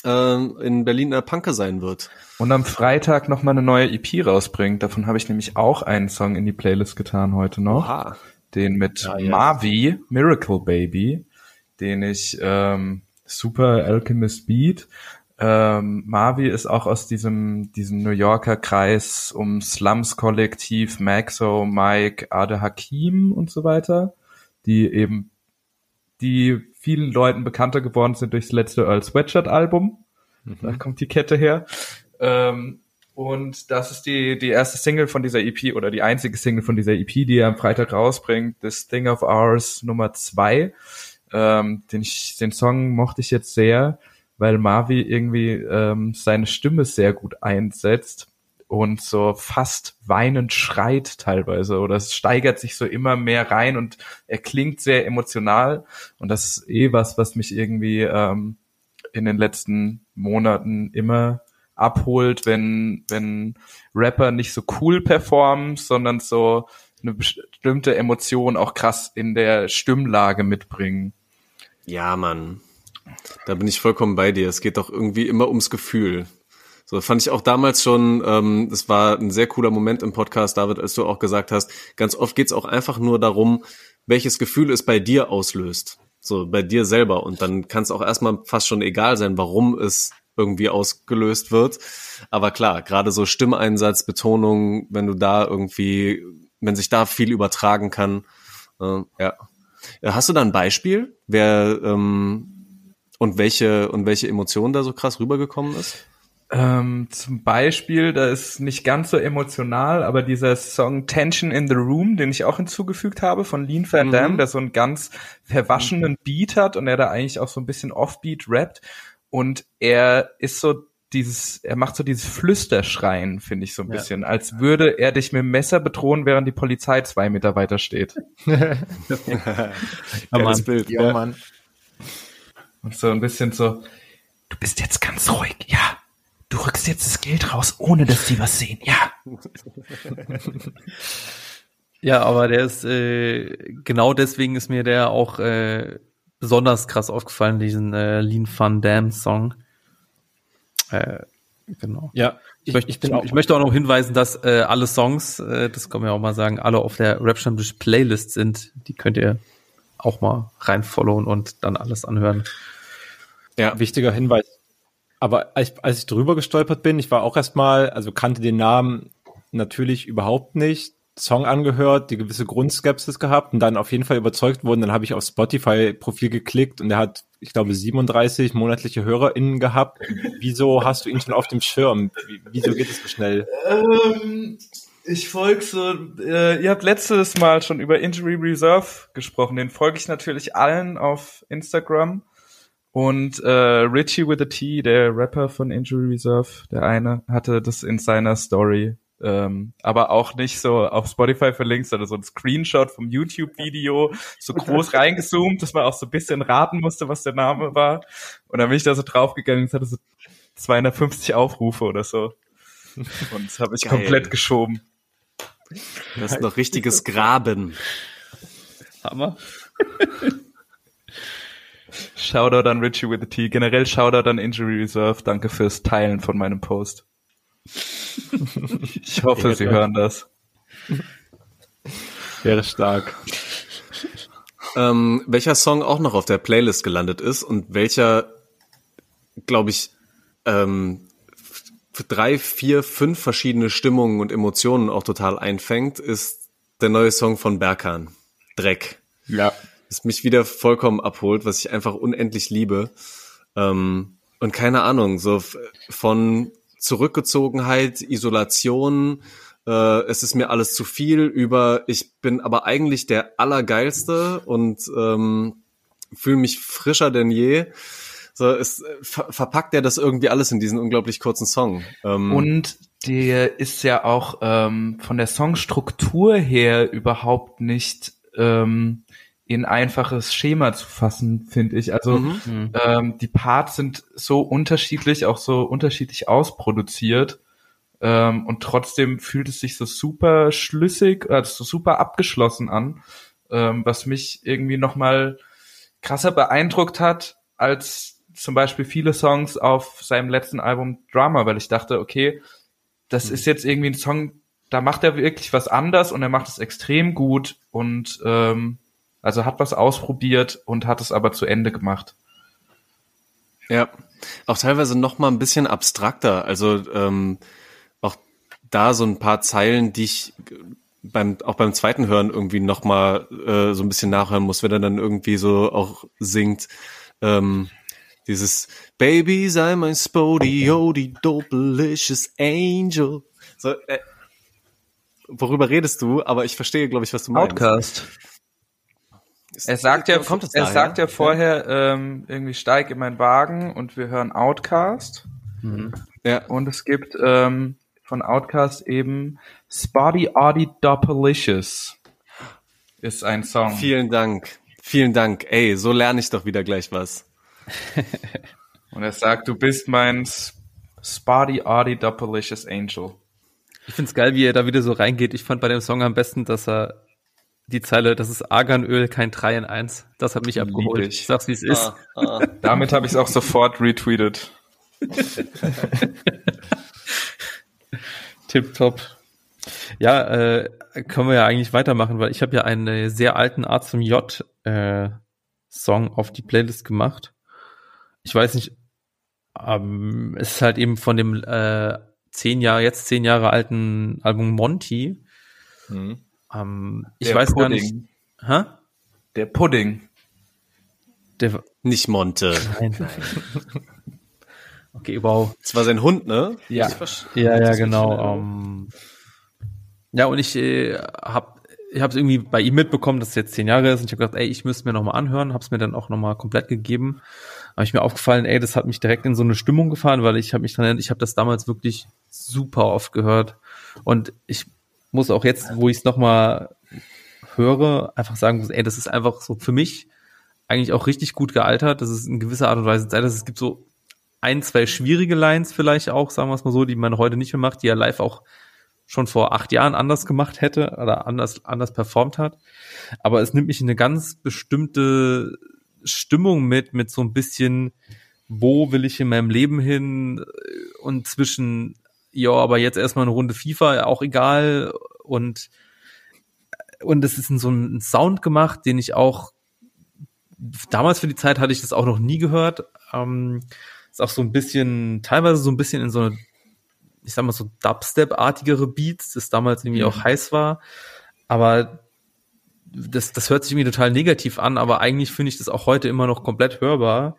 äh, in Berlin in der Panke sein wird. Und am Freitag noch mal eine neue EP rausbringt. Davon habe ich nämlich auch einen Song in die Playlist getan heute noch. Oha. Den mit Ja, ja. Marvi, Miracle Baby, den ich ähm, super Alchemist Beat. Ähm, Marvi ist auch aus diesem, diesem New Yorker Kreis um Slums Kollektiv, Maxo, Mike, Ade Hakim und so weiter, die eben, die vielen Leuten bekannter geworden sind durchs letzte Earl Sweatshirt Album. Da kommt die Kette her. Ähm, und das ist die, die erste Single von dieser EP oder die einzige Single von dieser EP, die er am Freitag rausbringt. This Thing of Ours Nummer zwei. Ähm, den, ich, den Song mochte ich jetzt sehr, weil Marvi irgendwie ähm, seine Stimme sehr gut einsetzt und so fast weinend schreit teilweise oder es steigert sich so immer mehr rein und er klingt sehr emotional und das ist eh was, was mich irgendwie ähm, in den letzten Monaten immer abholt, wenn, wenn Rapper nicht so cool performen, sondern so eine bestimmte Emotion auch krass in der Stimmlage mitbringen. Ja, Mann. Da bin ich vollkommen bei dir. Es geht doch irgendwie immer ums Gefühl. So fand ich auch damals schon, ähm, das war ein sehr cooler Moment im Podcast, David, als du auch gesagt hast, ganz oft geht's auch einfach nur darum, welches Gefühl es bei dir auslöst. So, bei dir selber. Und dann kann es auch erstmal fast schon egal sein, warum es irgendwie ausgelöst wird. Aber klar, gerade so Stimmeinsatz, Betonung, wenn du da irgendwie, wenn sich da viel übertragen kann, äh, ja. Ja, Hast du da ein Beispiel, wer ähm, und welche und welche Emotion da so krass rübergekommen ist? Ähm, zum Beispiel, da ist nicht ganz so emotional, aber dieser Song Tension in the Room, den ich auch hinzugefügt habe von Lean Van Mhm. Damme, der so einen ganz verwaschenen Beat hat und er da eigentlich auch so ein bisschen Offbeat rappt und er ist so dieses, er macht so dieses Flüsterschreien, finde ich so ein Ja. bisschen, als würde er dich mit dem Messer bedrohen, während die Polizei zwei Meter weiter steht. Geiles Bild. Ja, Mann. Und so ein bisschen so, du bist jetzt ganz ruhig, ja. Du rückst jetzt das Geld raus, ohne dass die was sehen, ja. Ja, aber der ist, äh, genau deswegen ist mir der auch äh, besonders krass aufgefallen, diesen äh, Lean Van Damme Song. Äh, genau. Ja, Ich, möchte, ich, ich möchte auch noch hinweisen, dass äh, alle Songs, äh, das kann man ja auch mal sagen, alle auf der Rap Playlist sind. Die könnt ihr auch mal rein followen und dann alles anhören. Ja, wichtiger Hinweis. Aber als, als ich drüber gestolpert bin, ich war auch erstmal, also kannte den Namen natürlich überhaupt nicht, Song angehört, die gewisse Grundskepsis gehabt und dann auf jeden Fall überzeugt worden. Dann habe ich auf Spotify-Profil geklickt und er hat, ich glaube, 37 monatliche HörerInnen gehabt. Wieso hast du ihn schon auf dem Schirm? Wie, wieso geht es so schnell? Ähm, ich folge so, äh, ihr habt letztes Mal schon über Injury Reserve gesprochen. Den folge ich natürlich allen auf Instagram. Und äh, Richie with a T, der Rapper von Injury Reserve, der eine, hatte das in seiner Story. Ähm, aber auch nicht so auf Spotify verlinkt, sondern so ein Screenshot vom YouTube-Video, so groß reingezoomt, dass man auch so ein bisschen raten musste, was der Name war. Und dann bin ich da so draufgegangen, es hatte so 250 Aufrufe oder so. Und das habe ich Geil. komplett geschoben. das ist noch richtiges Graben. Hammer. Shoutout an Richie with a T. Generell Shoutout an Injury Reserve. Danke fürs Teilen von meinem Post. Ich hoffe, Sie hören das. Wäre stark. Ähm, welcher Song auch noch auf der Playlist gelandet ist und welcher, glaube ich, ähm, drei, vier, fünf verschiedene Stimmungen und Emotionen auch total einfängt, ist der neue Song von Berkan. Dreck. Ja. Das mich wieder vollkommen abholt, was ich einfach unendlich liebe. Ähm, und keine Ahnung, so von Zurückgezogenheit, Isolation, äh, es ist mir alles zu viel, über ich bin aber eigentlich der Allergeilste und ähm, fühle mich frischer denn je. So, es äh, ver verpackt er das irgendwie alles in diesen unglaublich kurzen Song. Ähm, Und der ist ja auch ähm, von der Songstruktur her überhaupt nicht ähm, in einfaches Schema zu fassen, finde ich. Also Mhm. ähm, die Parts sind so unterschiedlich, auch so unterschiedlich ausproduziert. Ähm, und trotzdem fühlt es sich so super schlüssig, also so super abgeschlossen an, ähm, was mich irgendwie nochmal krasser beeindruckt hat als zum Beispiel viele Songs auf seinem letzten Album Drama, weil ich dachte, okay, das ist jetzt irgendwie ein Song, da macht er wirklich was anders und er macht es extrem gut und ähm, also hat was ausprobiert und hat es aber zu Ende gemacht. Ja, auch teilweise noch mal ein bisschen abstrakter. Also ähm, auch da so ein paar Zeilen, die ich beim auch beim zweiten Hören irgendwie noch mal äh, so ein bisschen nachhören muss, wenn er dann irgendwie so auch singt. Ähm, dieses Baby sei mein Spodio, die dopelicious Angel. So, äh, worüber redest du? Aber ich verstehe, glaube ich, was du meinst. Outcast. Er sagt ja, kommt es er daher? sagt ja vorher ähm, irgendwie steig in meinen Wagen und wir hören Outcast. Ja. Und es gibt ähm, von Outcast eben Spotty Audi Doppelicious ist ein Song. Vielen Dank. Vielen Dank. Ey, so lerne ich doch wieder gleich was. Und er sagt, du bist mein Spotty Audi Doppelicious Angel. Ich find's geil, wie er da wieder so reingeht. Ich fand bei dem Song am besten, dass er die Zeile, das ist Arganöl, kein 3 in 1. Das hat mich abgeholt. ich. Sag's, wie es ist. Damit habe ich es auch sofort retweetet. Tipptopp. Ja, äh, können wir ja eigentlich weitermachen, weil ich habe ja einen äh, sehr alten A zum J äh, Song auf die Playlist gemacht. Ich weiß nicht, ähm, es ist halt eben von dem äh, zehn Jahre, jetzt zehn Jahre alten Album Monty. Ähm, ich weiß gar Pudding. nicht. Hä? Der Pudding. Der, Nicht Monte. nein, nein. Okay, wow. Das war sein Hund, ne? Ja. Ja, ja, genau. Ähm, ja, und ich äh, habe ich habe es irgendwie bei ihm mitbekommen, dass es jetzt zehn Jahre ist und ich habe gedacht, ey, ich müsste mir noch mal anhören, habe es mir dann auch noch mal komplett gegeben. Habe ich mir aufgefallen, ey, das hat mich direkt in so eine Stimmung gefahren, weil ich habe mich dran erinnert, ich habe das damals wirklich super oft gehört und ich muss auch jetzt, wo ich es noch mal höre, einfach sagen, ey, das ist einfach so für mich eigentlich auch richtig gut gealtert. Das ist in gewisser Art und Weise Zeit. Es gibt so ein, zwei schwierige Lines vielleicht auch, sagen wir es mal so, die man heute nicht mehr macht, die er live auch schon vor acht Jahren anders gemacht hätte oder anders, anders performt hat. Aber es nimmt mich in eine ganz bestimmte Stimmung mit, mit so ein bisschen, wo will ich in meinem Leben hin und zwischen, ja, aber jetzt erstmal eine Runde FIFA, auch egal und und es ist in so einen Sound gemacht, den ich auch damals für die Zeit hatte ich das auch noch nie gehört. Ähm, ist auch so ein bisschen, teilweise so ein bisschen in so eine, ich sag mal so Dubstep-artigere Beats, das damals irgendwie auch heiß war. Aber das, das hört sich irgendwie total negativ an, aber eigentlich finde ich das auch heute immer noch komplett hörbar.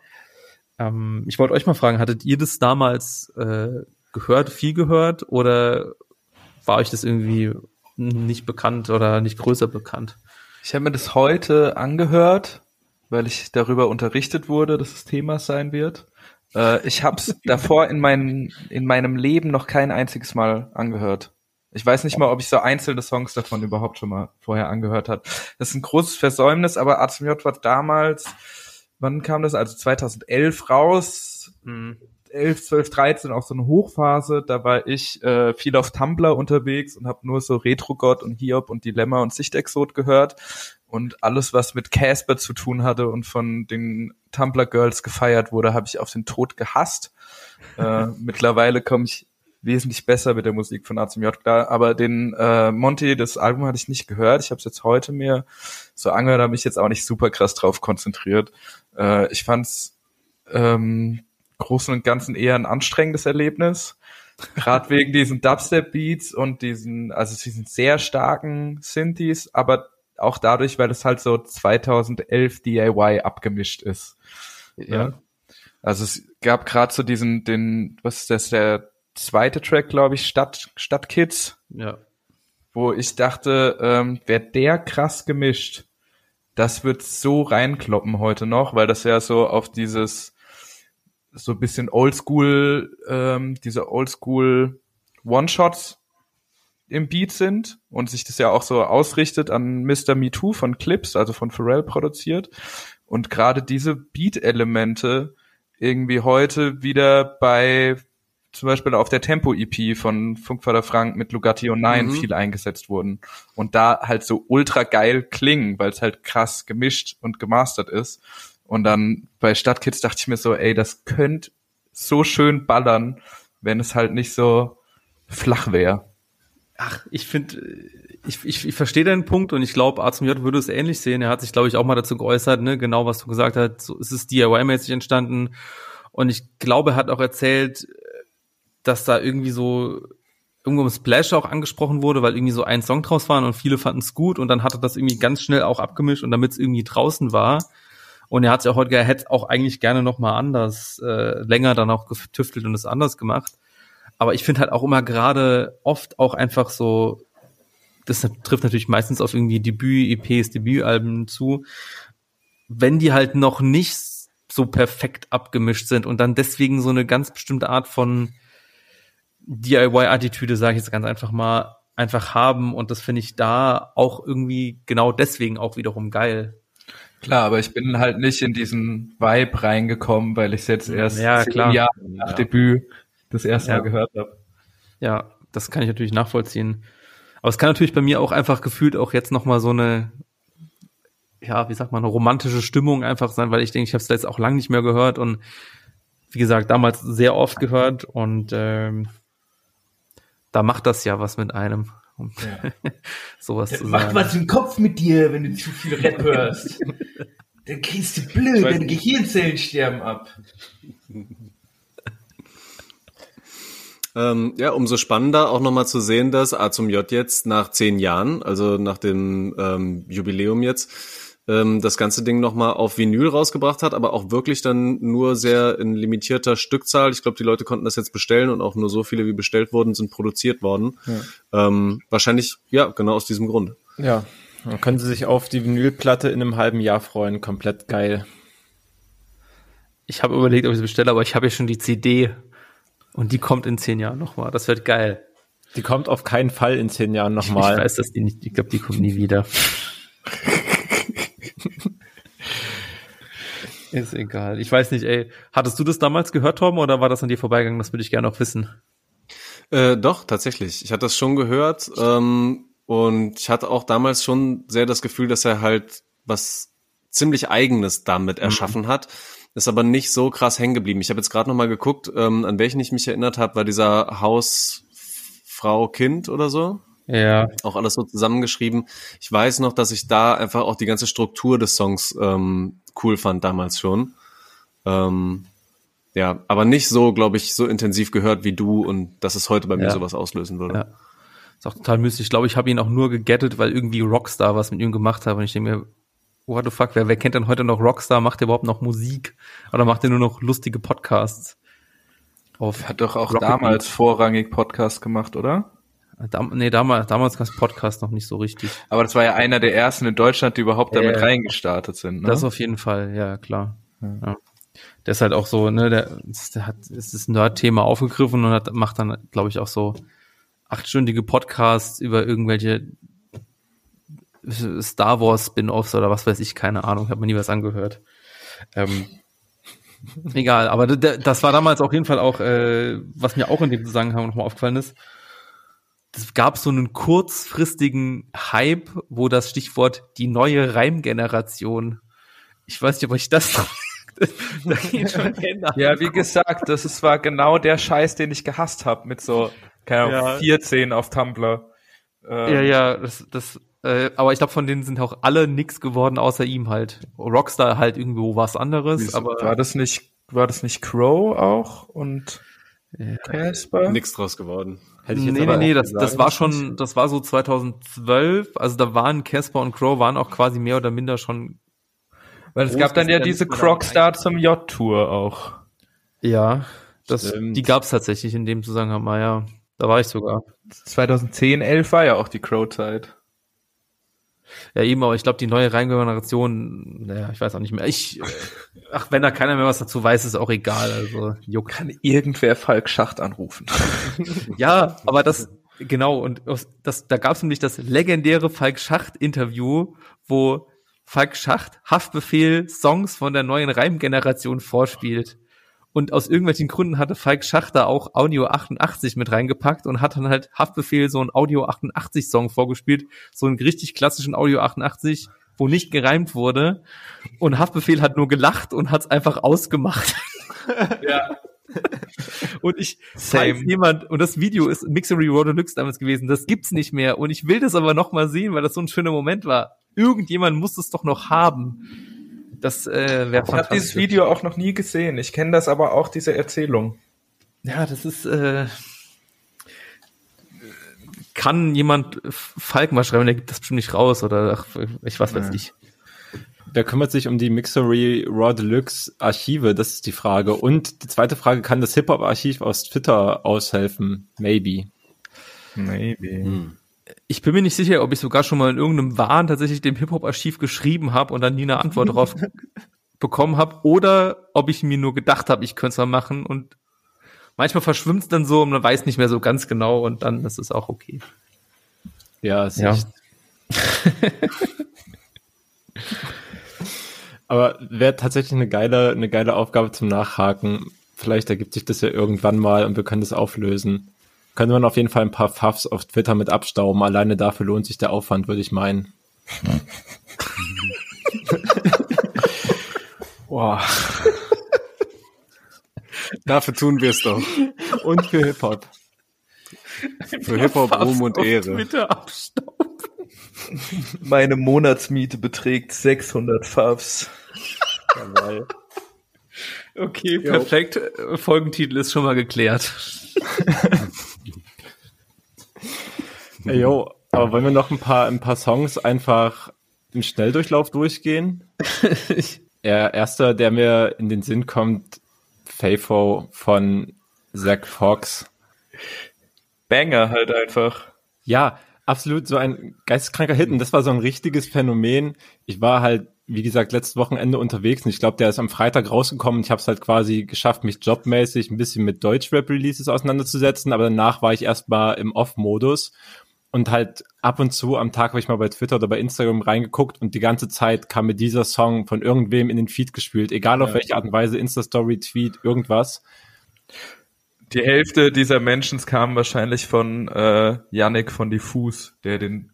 Ähm, ich wollte euch mal fragen, hattet ihr das damals äh, gehört, viel gehört oder war euch das irgendwie nicht bekannt oder nicht größer bekannt? Ich habe mir das heute angehört, weil ich darüber unterrichtet wurde, dass es Thema sein wird. Äh, ich habe es davor in, mein, in meinem Leben noch kein einziges Mal angehört. Ich weiß nicht mal, ob ich so einzelne Songs davon überhaupt schon mal vorher angehört habe. Das ist ein großes Versäumnis, aber ACMJ war damals, wann kam das? Also 2011 raus. 11, 12, 13 auch so eine Hochphase. Da war ich äh, viel auf Tumblr unterwegs und habe nur so Retro-Gott und Hiob und Dilemma und Sichtexot gehört. Und alles, was mit Casper zu tun hatte und von den Tumblr Girls gefeiert wurde, habe ich auf den Tod gehasst. äh, mittlerweile komme ich wesentlich besser mit der Musik von A zum J klar. Aber den äh, Monty, das Album hatte ich nicht gehört. Ich habe es jetzt heute mir so angehört, habe mich jetzt auch nicht super krass drauf konzentriert. Äh, ich fand's ähm, Großen und Ganzen eher ein anstrengendes Erlebnis. Gerade wegen diesen Dubstep-Beats und diesen, also diesen sehr starken Synthes, aber auch dadurch, weil es halt so 2011 DIY abgemischt ist. Ja. Also es gab gerade so diesen, den, was ist das, der zweite Track, glaube ich, Stadt, Stadtkids, Ja. wo ich dachte, ähm, wäre der krass gemischt, das wird so reinkloppen heute noch, weil das ja so auf dieses so ein bisschen Oldschool, ähm, diese Oldschool One-Shots im Beat sind und sich das ja auch so ausrichtet an Mr. Me Too von Clips, also von Pharrell produziert. Und gerade diese Beat-Elemente irgendwie heute wieder bei zum Beispiel auf der Tempo-EP von Funkvater Frank mit Lugatti und Nine Mhm. viel eingesetzt wurden. Und da halt so ultra geil klingen, weil es halt krass gemischt und gemastert ist. Und dann bei Stadtkids dachte ich mir so, ey, das könnte so schön ballern, wenn es halt nicht so flach wäre. Ach, ich finde, ich, ich, ich verstehe deinen Punkt und ich glaube, A zum J würde es ähnlich sehen. Er hat sich, glaube ich, auch mal dazu geäußert, ne, genau was du gesagt hast. So ist es DIY-mäßig entstanden. Und ich glaube, er hat auch erzählt, dass da irgendwie so irgendwo im Splash auch angesprochen wurde, weil irgendwie so ein Song draus war und viele fanden es gut und dann hat er das irgendwie ganz schnell auch abgemischt und damit es irgendwie draußen war. Und er hat auch heute, er hätte auch eigentlich gerne noch mal anders, äh, länger dann auch getüftelt und es anders gemacht. Aber ich finde halt auch immer gerade oft auch einfach so, das trifft natürlich meistens auf irgendwie Debüt-EPs, Debütalben zu, wenn die halt noch nicht so perfekt abgemischt sind und dann deswegen so eine ganz bestimmte Art von DIY-Attitüde, sage ich jetzt ganz einfach mal, einfach haben und das finde ich da auch irgendwie genau deswegen auch wiederum geil. Klar, aber ich bin halt nicht in diesen Vibe reingekommen, weil ich es jetzt erst Ja, zehn klar. Jahre nach Ja. Debüt das erste Ja. Mal gehört habe. Ja, das kann ich natürlich nachvollziehen. Aber es kann natürlich bei mir auch einfach gefühlt auch jetzt noch mal so eine, ja, wie sagt man, eine romantische Stimmung einfach sein, weil ich denke, ich habe es jetzt auch lange nicht mehr gehört und wie gesagt, damals sehr oft gehört und ähm, da macht das ja was mit einem, um sowas zu Macht sagen. was im Kopf mit dir, wenn du zu viel Rap hörst. Dann kriegst du blöd, deine Gehirnzellen sterben ab. Ähm, ja, umso spannender auch nochmal zu sehen, dass A zum J jetzt nach zehn Jahren, also nach dem ähm, Jubiläum jetzt, ähm, das ganze Ding nochmal auf Vinyl rausgebracht hat, aber auch wirklich dann nur sehr in limitierter Stückzahl. Ich glaube, die Leute konnten das jetzt bestellen und auch nur so viele, wie bestellt wurden, sind produziert worden. Ähm, wahrscheinlich, ja, genau aus diesem Grund. Ja, dann können Sie sich auf die Vinylplatte in einem halben Jahr freuen. Komplett geil. Ich habe überlegt, ob ich sie bestelle, aber ich habe ja schon die CD und die kommt in zehn Jahren nochmal. Das wird geil. Die kommt auf keinen Fall in zehn Jahren Ich nochmal. weiß, dass die nicht, ich glaube, die kommt nie wieder. Ist egal. Ich weiß nicht, ey. Hattest du das damals gehört, Tom, oder war das an dir vorbeigegangen? Das würde ich gerne noch wissen. Äh, doch, tatsächlich. Ich hatte das schon gehört ähm, und ich hatte auch damals schon sehr das Gefühl, dass er halt was ziemlich Eigenes damit erschaffen hat. Ist aber nicht so krass hängen geblieben. Ich habe jetzt gerade noch mal geguckt, ähm, an welchen ich mich erinnert habe, war dieser Hausfrau Kind oder so. Ja. Auch alles so zusammengeschrieben. Ich weiß noch, dass ich da einfach auch die ganze Struktur des Songs ähm, cool fand damals schon. Ähm, ja, aber nicht so, glaube ich, so intensiv gehört wie du und dass es heute bei mir Ja. sowas auslösen würde. Ja. Ist auch total müßig. Ich glaube, ich habe ihn auch nur gegettet, weil irgendwie Rockstar was mit ihm gemacht hat. Und ich denke mir, what the fuck, wer, wer kennt denn heute noch Rockstar? Macht der überhaupt noch Musik? Oder macht der nur noch lustige Podcasts? Auf, Hat doch auch Rocket damals vorrangig Podcast gemacht, oder? Dam nee, damals, damals gab es Podcast noch nicht so richtig. Aber das war ja einer der ersten in Deutschland, die überhaupt damit Ja. reingestartet sind. Ne? Das auf jeden Fall, ja, klar. Ja. Der ist halt auch so, ne, der, der hat, ist das Nerd-Thema aufgegriffen und hat, macht dann, glaube ich, auch so achtstündige Podcasts über irgendwelche Star Wars Spin-offs oder was weiß ich, keine Ahnung, habe mir nie was angehört. Ähm, egal, aber das war damals auf jeden Fall auch, äh, was mir auch in dem Zusammenhang nochmal aufgefallen ist. Es gab so einen kurzfristigen Hype, wo das Stichwort die neue Reimgeneration ich weiß nicht, ob ich das da geht schon. Ja, wie gesagt, das ist, war genau der Scheiß, den ich gehasst habe mit so, keine Ahnung, Ja. 14 auf Tumblr. Ähm, Ja, ja, das, das, äh, aber ich glaube, von denen sind auch alle nix geworden, außer ihm halt. Rockstar halt irgendwo was anderes, wieso- aber war das nicht, war das nicht Crow auch und Casper? Nix draus geworden. Hätte ich nee, jetzt nee, aber nee, auch das, das war schon, das war so 2012, also da waren Casper und Crow waren auch quasi mehr oder minder schon, Weil es gab dann ja diese Crocstar zum J-Tour auch. ja, das, Stimmt. die gab's tatsächlich in dem Zusammenhang mal, ja. Da war ich sogar. 2010, 11 war ja auch die Crow-Zeit. Ja, eben, aber ich glaube, die neue Reingeneration, naja, ich weiß auch nicht mehr. Ich, äh, ach, wenn da keiner mehr was dazu weiß, ist auch egal, also juckt. Kann irgendwer Falk Schacht anrufen? Ja, aber das, genau, und das, da gab es nämlich das legendäre Falk Schacht-Interview, wo Falk Schacht Haftbefehl Songs von der neuen Reimgeneration vorspielt. Und aus irgendwelchen Gründen hatte Falk Schachter auch Audio 88 mit reingepackt und hat dann halt Haftbefehl so einen Audio 88 Song vorgespielt, so einen richtig klassischen Audio 88, wo nicht gereimt wurde. Und Haftbefehl hat nur gelacht und hat es einfach ausgemacht. Ja. Und ich, falls jemand, und das Video ist Mixery Raw Deluxe damals gewesen, das gibt's nicht mehr. Und ich will das aber noch mal sehen, weil das so ein schöner Moment war. Irgendjemand muss es doch noch haben. Das äh, wäre Ich habe fantastisch. dieses Video auch noch nie gesehen. Ich kenne das aber auch, diese Erzählung. Ja, das ist, äh, kann jemand Falk mal schreiben, der gibt das bestimmt nicht raus oder ach, ich was weiß Ja. ich. Wer kümmert sich um die Mixery Raw Deluxe Archive? Das ist die Frage. Und die zweite Frage, kann das Hip-Hop-Archiv aus Twitter aushelfen? Maybe. Maybe. Ich bin mir nicht sicher, ob ich sogar schon mal in irgendeinem Wahn tatsächlich dem Hip-Hop-Archiv geschrieben habe und dann nie eine Antwort darauf bekommen habe oder ob ich mir nur gedacht habe, ich könnte es mal machen und manchmal verschwimmt es dann so und man weiß nicht mehr so ganz genau und dann ist es auch okay. Ja, ist Ja. Aber wäre tatsächlich eine geile, eine geile Aufgabe zum Nachhaken. Vielleicht ergibt sich das ja irgendwann mal und wir können das auflösen. Könnte man auf jeden Fall ein paar Pfaffs auf Twitter mit abstauben. Alleine dafür lohnt sich der Aufwand, würde ich meinen. Boah. Dafür tun wir es doch. Und für Hip-Hop. Für Hip-Hop, Ruhm und Ehre. Twitter abstauben. Meine Monatsmiete beträgt 600 Favs. Okay, perfekt. Äh, Folgentitel ist schon mal geklärt. Yo, aber wollen wir noch ein paar, ein paar Songs einfach im Schnelldurchlauf durchgehen? Der erste, der mir in den Sinn kommt, Fafo von Zach Fox. Banger halt einfach. Ja, absolut so ein geisteskranker Hit. Und das war so ein richtiges Phänomen. Ich war halt, wie gesagt, letztes Wochenende unterwegs und ich glaube, der ist am Freitag rausgekommen. Ich habe es halt quasi geschafft, mich jobmäßig ein bisschen mit Deutschrap-Releases auseinanderzusetzen, aber danach war ich erstmal im Off-Modus und halt ab und zu am Tag habe ich mal bei Twitter oder bei Instagram reingeguckt und die ganze Zeit kam mir dieser Song von irgendwem in den Feed gespült, egal auf Ja. welche Art und Weise, Insta-Story, Tweet, irgendwas. Die Hälfte dieser Menschen kamen wahrscheinlich von äh, Yannick von Diffus, der den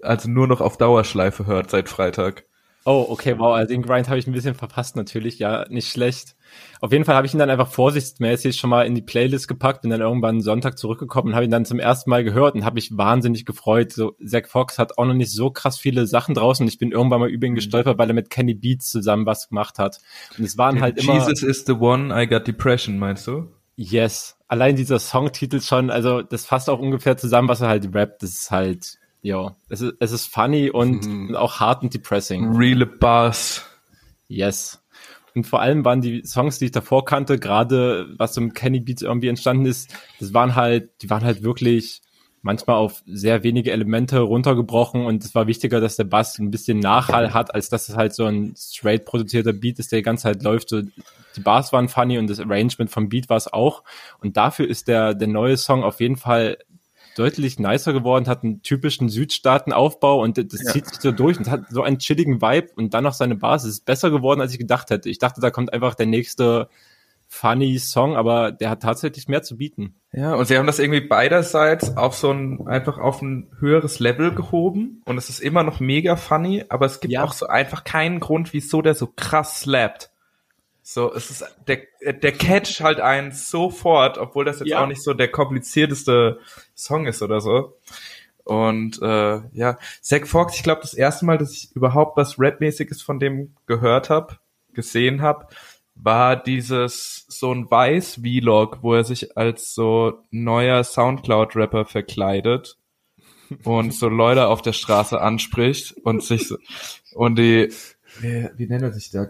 also nur noch auf Dauerschleife hört seit Freitag. Oh, okay, wow, also den Grind habe ich ein bisschen verpasst natürlich, ja, nicht schlecht. Auf jeden Fall habe ich ihn dann einfach vorsichtsmäßig schon mal in die Playlist gepackt, bin dann irgendwann Sonntag zurückgekommen und habe ihn dann zum ersten Mal gehört und habe mich wahnsinnig gefreut. So, Zach Fox hat auch noch nicht so krass viele Sachen draußen und ich bin irgendwann mal über ihn gestolpert, weil er mit Kenny Beats zusammen was gemacht hat. Und es waren halt immer... Jesus is the one, I got depression, meinst du? Yes. Allein dieser Songtitel schon, also das fasst auch ungefähr zusammen, was er halt rappt. Das ist halt, ja, es ist, es ist funny und, und auch hart und depressing. Real Buzz. Yes. Und vor allem waren die Songs, die ich davor kannte, gerade was so mit Kenny Beats irgendwie entstanden ist, das waren halt, die waren halt wirklich manchmal auf sehr wenige Elemente runtergebrochen und es war wichtiger, dass der Bass ein bisschen Nachhall hat, als dass es halt so ein straight produzierter Beat ist, der die ganze Zeit läuft. So, die Bars waren funny und das Arrangement vom Beat war es auch. Und dafür ist der, der neue Song auf jeden Fall deutlich nicer geworden, hat einen typischen Südstaatenaufbau und das Ja. zieht sich so durch und hat so einen chilligen Vibe und dann noch seine Basis. Es ist besser geworden, als ich gedacht hätte. Ich dachte, da kommt einfach der nächste funny Song, aber der hat tatsächlich mehr zu bieten. Ja, und sie haben das irgendwie beiderseits auf so ein, einfach auf ein höheres Level gehoben und es ist immer noch mega funny, aber es gibt Ja. auch so einfach keinen Grund, wieso der so krass slappt. So, es ist, der, der Catch halt einen sofort, obwohl das jetzt Ja. auch nicht so der komplizierteste Song ist oder so. Und äh, ja, Zack Fox, ich glaube, das erste Mal, dass ich überhaupt was Rap-mäßiges von dem gehört habe, gesehen habe, war dieses so ein Weiß-Vlog, wo er sich als so neuer Soundcloud-Rapper verkleidet und so Leute auf der Straße anspricht und sich so, und die, wie, wie nennt er sich da?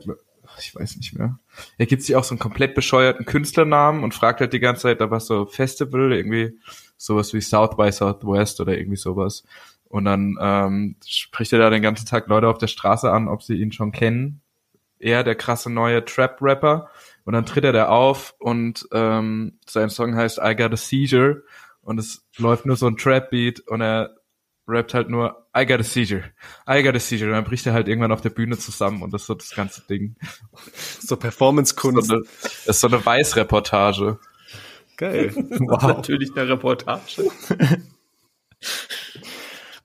Ich weiß nicht mehr. Er gibt sich auch so einen komplett bescheuerten Künstlernamen und fragt halt die ganze Zeit, da war so Festival, irgendwie sowas wie South by Southwest oder irgendwie sowas. Und dann ähm, spricht er da den ganzen Tag Leute auf der Straße an, ob sie ihn schon kennen. Er, der krasse neue Trap-Rapper. Und dann tritt er da auf und ähm, sein Song heißt I Got a Seizure und es läuft nur so ein Trap-Beat und er rappt halt nur I got a seizure, I got a seizure. Und dann bricht er halt irgendwann auf der Bühne zusammen und das ist so das ganze Ding. So Performance-Kunst. Das ist so eine Weißreportage. Geil. Wow. Natürlich eine Reportage.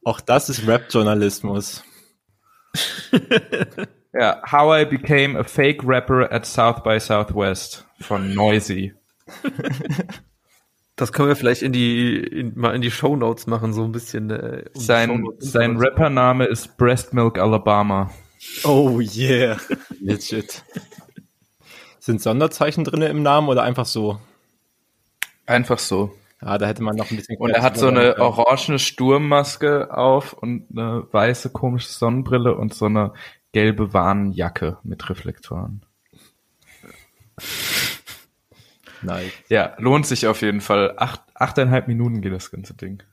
Auch das ist Rap-Journalismus. Ja, How I Became a Fake Rapper at South by Southwest von Noisy. Das können wir vielleicht in die in, mal in die Show Notes machen, so ein bisschen. Äh, um Sein, sein Rappername ist Breast Milk Alabama. Oh yeah. Legit. Sind Sonderzeichen drinne im Namen oder einfach so? Einfach so. Ja, da hätte man noch ein bisschen. Und er hat so eine orangene Sturmmaske auf und eine weiße komische Sonnenbrille und so eine gelbe Warnjacke mit Reflektoren. Nice. Ja, lohnt sich auf jeden Fall. Acht, achteinhalb Minuten geht das ganze Ding.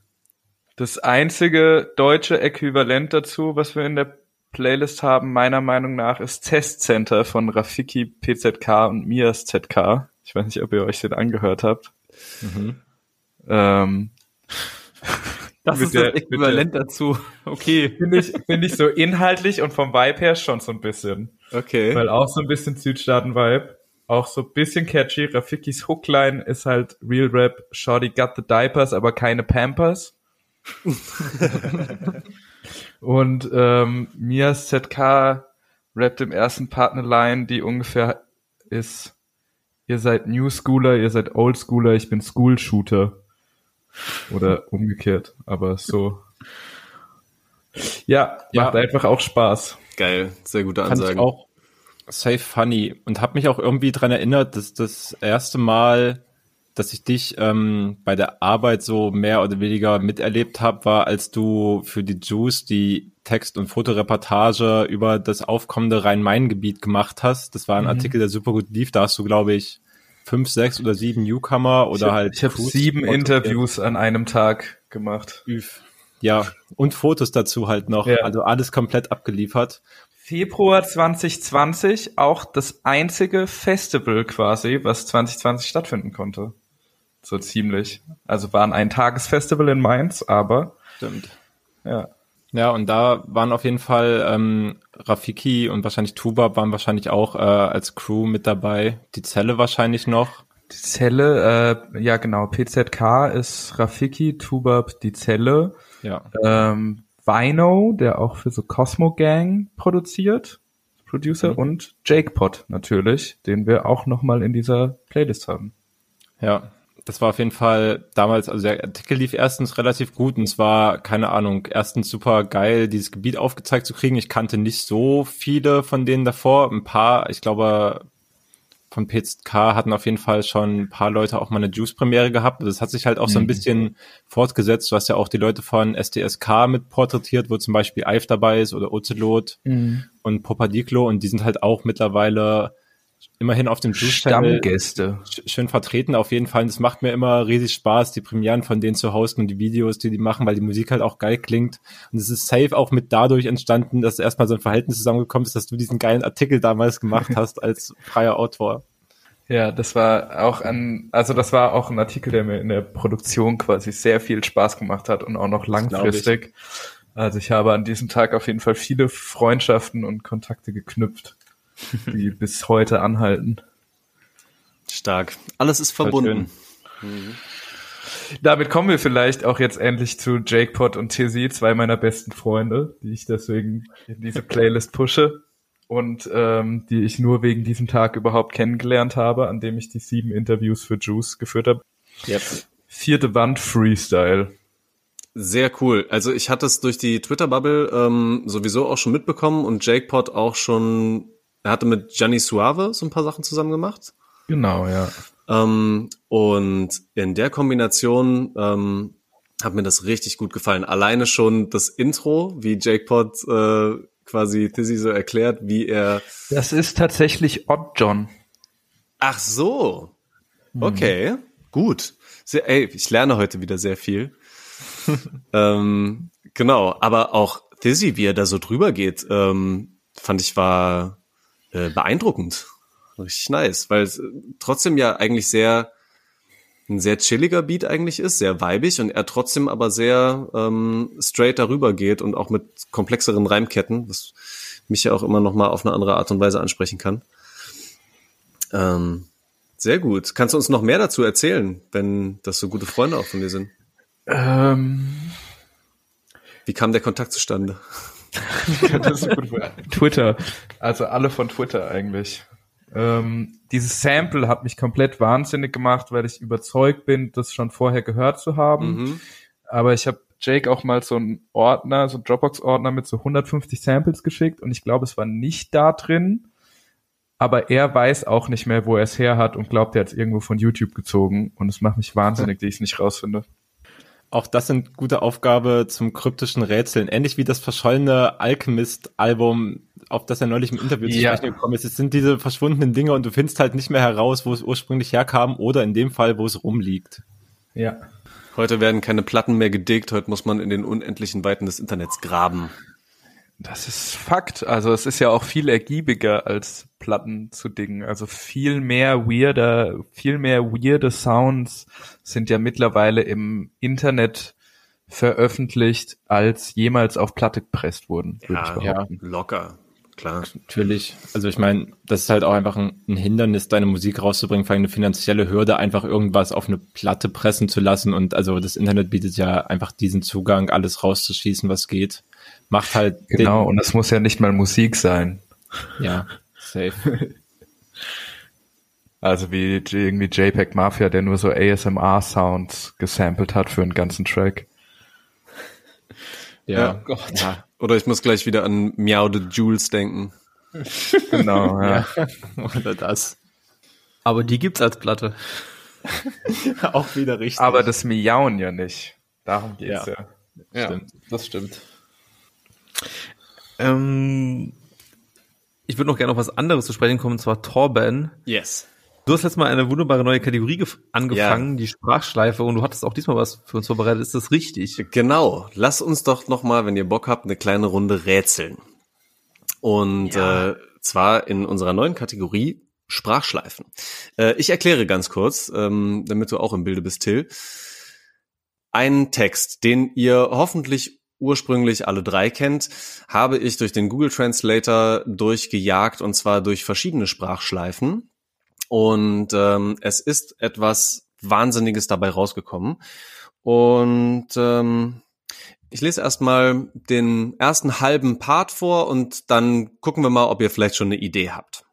Das einzige deutsche Äquivalent dazu, was wir in der Playlist haben, meiner Meinung nach, ist Test Center von Rafiki PZK und Mias ZK. Ich weiß nicht, ob ihr euch den angehört habt. Mhm. Ähm, Das ist der- das Äquivalent dazu. Okay. Finde ich, finde ich so inhaltlich und vom Vibe her schon so ein bisschen. Okay. Weil auch so ein bisschen Südstaaten-Vibe. Auch so ein bisschen catchy. Rafikis Hookline ist halt Real Rap, Shorty got the diapers, aber keine Pampers. und ähm, Mias ZK rappt im ersten Part eine Line, die ungefähr ist, ihr seid New Schooler, ihr seid Old Schooler, ich bin School Shooter. Oder umgekehrt, aber so. Ja, Ja. macht einfach auch Spaß. Geil. Sehr gute Fand ich auch safe funny und habe mich auch irgendwie dran erinnert, dass das erste Mal, dass ich dich ähm, bei der Arbeit so mehr oder weniger miterlebt habe, war, als du für die Juice die Text- und Fotoreportage über das aufkommende Rhein-Main-Gebiet gemacht hast. Das war ein Artikel, der super gut lief. Da hast du, glaube ich, fünf, sechs oder sieben Newcomer oder ich hab, halt Ich habe sieben. Interviews an einem Tag gemacht. Ja, und Fotos dazu halt noch. Ja. Also alles komplett abgeliefert. Februar 2020 auch das einzige Festival quasi, was 2020 stattfinden konnte. So ziemlich. Also war ein Eintagesfestival in Mainz, aber Stimmt. ja. Ja, und da waren auf jeden Fall ähm, Rafiki und wahrscheinlich Tuba waren wahrscheinlich auch äh, als Crew mit dabei. Die Zelle wahrscheinlich noch. Die Zelle, äh, ja genau, PZK ist Rafiki, Tubab die Zelle, Ja. ähm, Vino, der auch für so Cosmo Gang produziert, Producer Mhm. und Jake Pot natürlich, den wir auch nochmal in dieser Playlist haben. Ja, das war auf jeden Fall damals, also der Artikel lief erstens relativ gut und es war, keine Ahnung, erstens super geil, dieses Gebiet aufgezeigt zu kriegen. Ich kannte nicht so viele von denen davor. Ein paar, ich glaube, von PZK hatten auf jeden Fall schon ein paar Leute auch mal eine Juice-Premiere gehabt. Das hat sich halt auch so ein bisschen fortgesetzt. Du hast ja auch die Leute von SDSK mit porträtiert, wo zum Beispiel Eif dabei ist oder Ocelot und Popadiklo und die sind halt auch mittlerweile immerhin auf dem Stammgäste. sch- schön vertreten auf jeden Fall. Und es macht mir immer riesig Spaß, die Premieren von denen zu hosten und die Videos, die die machen, weil die Musik halt auch geil klingt. Und es ist safe auch mit dadurch entstanden, dass erstmal so ein Verhältnis zusammengekommen ist, dass du diesen geilen Artikel damals gemacht hast als freier Autor. Ja, das war auch ein, also das war auch ein Artikel, der mir in der Produktion quasi sehr viel Spaß gemacht hat und auch noch glaub ich. langfristig. Also ich habe an diesem Tag auf jeden Fall viele Freundschaften und Kontakte geknüpft, die bis heute anhalten. Stark. Alles ist verbunden. Damit kommen wir vielleicht auch jetzt endlich zu Jake Pot und Tizzy, zwei meiner besten Freunde, die ich deswegen in diese Playlist pushe und ähm, die ich nur wegen diesem Tag überhaupt kennengelernt habe, an dem ich die sieben Interviews für Juice geführt habe. Yep. Vierte Wand Freestyle. Sehr cool. Also ich hatte es durch die Twitter-Bubble ähm, sowieso auch schon mitbekommen und Jake Pot auch schon, er hatte mit Gianni Suave so ein paar Sachen zusammen gemacht. Genau, ja. Ähm, und in der Kombination ähm, hat mir das richtig gut gefallen. Alleine schon das Intro, wie Jake Pot äh, quasi Tizzy so erklärt, wie er. Das ist tatsächlich Odd John. Ach so. Okay, gut. Sehr, ey, ich lerne heute wieder sehr viel. ähm, genau, aber auch Thizzy, wie er da so drüber geht, ähm, fand ich war äh, beeindruckend. Richtig nice, weil es äh, trotzdem ja eigentlich sehr ein sehr chilliger Beat eigentlich ist, sehr weibig und er trotzdem aber sehr ähm, straight darüber geht und auch mit komplexeren Reimketten, was mich ja auch immer noch mal auf eine andere Art und Weise ansprechen kann. Ähm, sehr gut. Kannst du uns noch mehr dazu erzählen, wenn das so gute Freunde auch von dir sind? Ähm, Wie kam der Kontakt zustande? Twitter. Also alle von Twitter eigentlich. Ähm, dieses Sample hat mich komplett wahnsinnig gemacht, weil ich überzeugt bin, das schon vorher gehört zu haben. Mhm. Aber ich habe Jake auch mal so einen Ordner, so einen Dropbox-Ordner mit so 150 Samples geschickt und ich glaube, es war nicht da drin. Aber er weiß auch nicht mehr, wo er es her hat und glaubt, er hat es irgendwo von YouTube gezogen. Und es macht mich wahnsinnig, dass ich es nicht rausfinde. Auch das sind gute Aufgabe zum kryptischen Rätseln. Ähnlich wie das verschollene Alchemist-Album, auf das er neulich im Interview zu Ja. sprechen gekommen ist. Es sind diese verschwundenen Dinge und du findest halt nicht mehr heraus, wo es ursprünglich herkam oder in dem Fall, wo es rumliegt. Ja. Heute werden keine Platten mehr gedickt, heute muss man in den unendlichen Weiten des Internets graben. Das ist Fakt. Also es ist ja auch viel ergiebiger als Platten zu dingen. Also viel mehr weirder, viel mehr weirde Sounds sind ja mittlerweile im Internet veröffentlicht, als jemals auf Platte gepresst wurden, Ja, behaupten. locker, klar. Natürlich. Also ich meine, das ist halt auch einfach ein, ein Hindernis, deine Musik rauszubringen, vor allem eine finanzielle Hürde, einfach irgendwas auf eine Platte pressen zu lassen. Und also das Internet bietet ja einfach diesen Zugang, alles rauszuschießen, was geht. Macht halt Genau, und es muss ja nicht mal Musik sein. Ja, safe. Also wie irgendwie JPEG Mafia, der nur so ASMR-Sounds gesampelt hat für einen ganzen Track. Ja. Ja. ja. Oder ich muss gleich wieder an Meow the Jules denken. Genau, ja. Oder das. Aber die gibt's als Platte. Auch wieder richtig. Aber das Miauen ja nicht. Darum geht's ja. ja. Stimmt. Das stimmt. Ähm, ich würde noch gerne auf was anderes zu sprechen kommen, und zwar Torben. Yes. Du hast jetzt mal eine wunderbare neue Kategorie gef- angefangen, die Sprachschleife, und du hattest auch diesmal was für uns vorbereitet. Ist das richtig? Genau. Lass uns doch noch mal, wenn ihr Bock habt, eine kleine Runde rätseln. Und äh, zwar in unserer neuen Kategorie Sprachschleifen. Äh, ich erkläre ganz kurz, ähm, damit du auch im Bilde bist, Till. Einen Text, den ihr hoffentlich ursprünglich alle drei kennt, habe ich durch den Google Translator durchgejagt und zwar durch verschiedene Sprachschleifen. Und ähm, es ist etwas Wahnsinniges dabei rausgekommen. Und ähm, ich lese erstmal den ersten halben Part vor und dann gucken wir mal, ob ihr vielleicht schon eine Idee habt.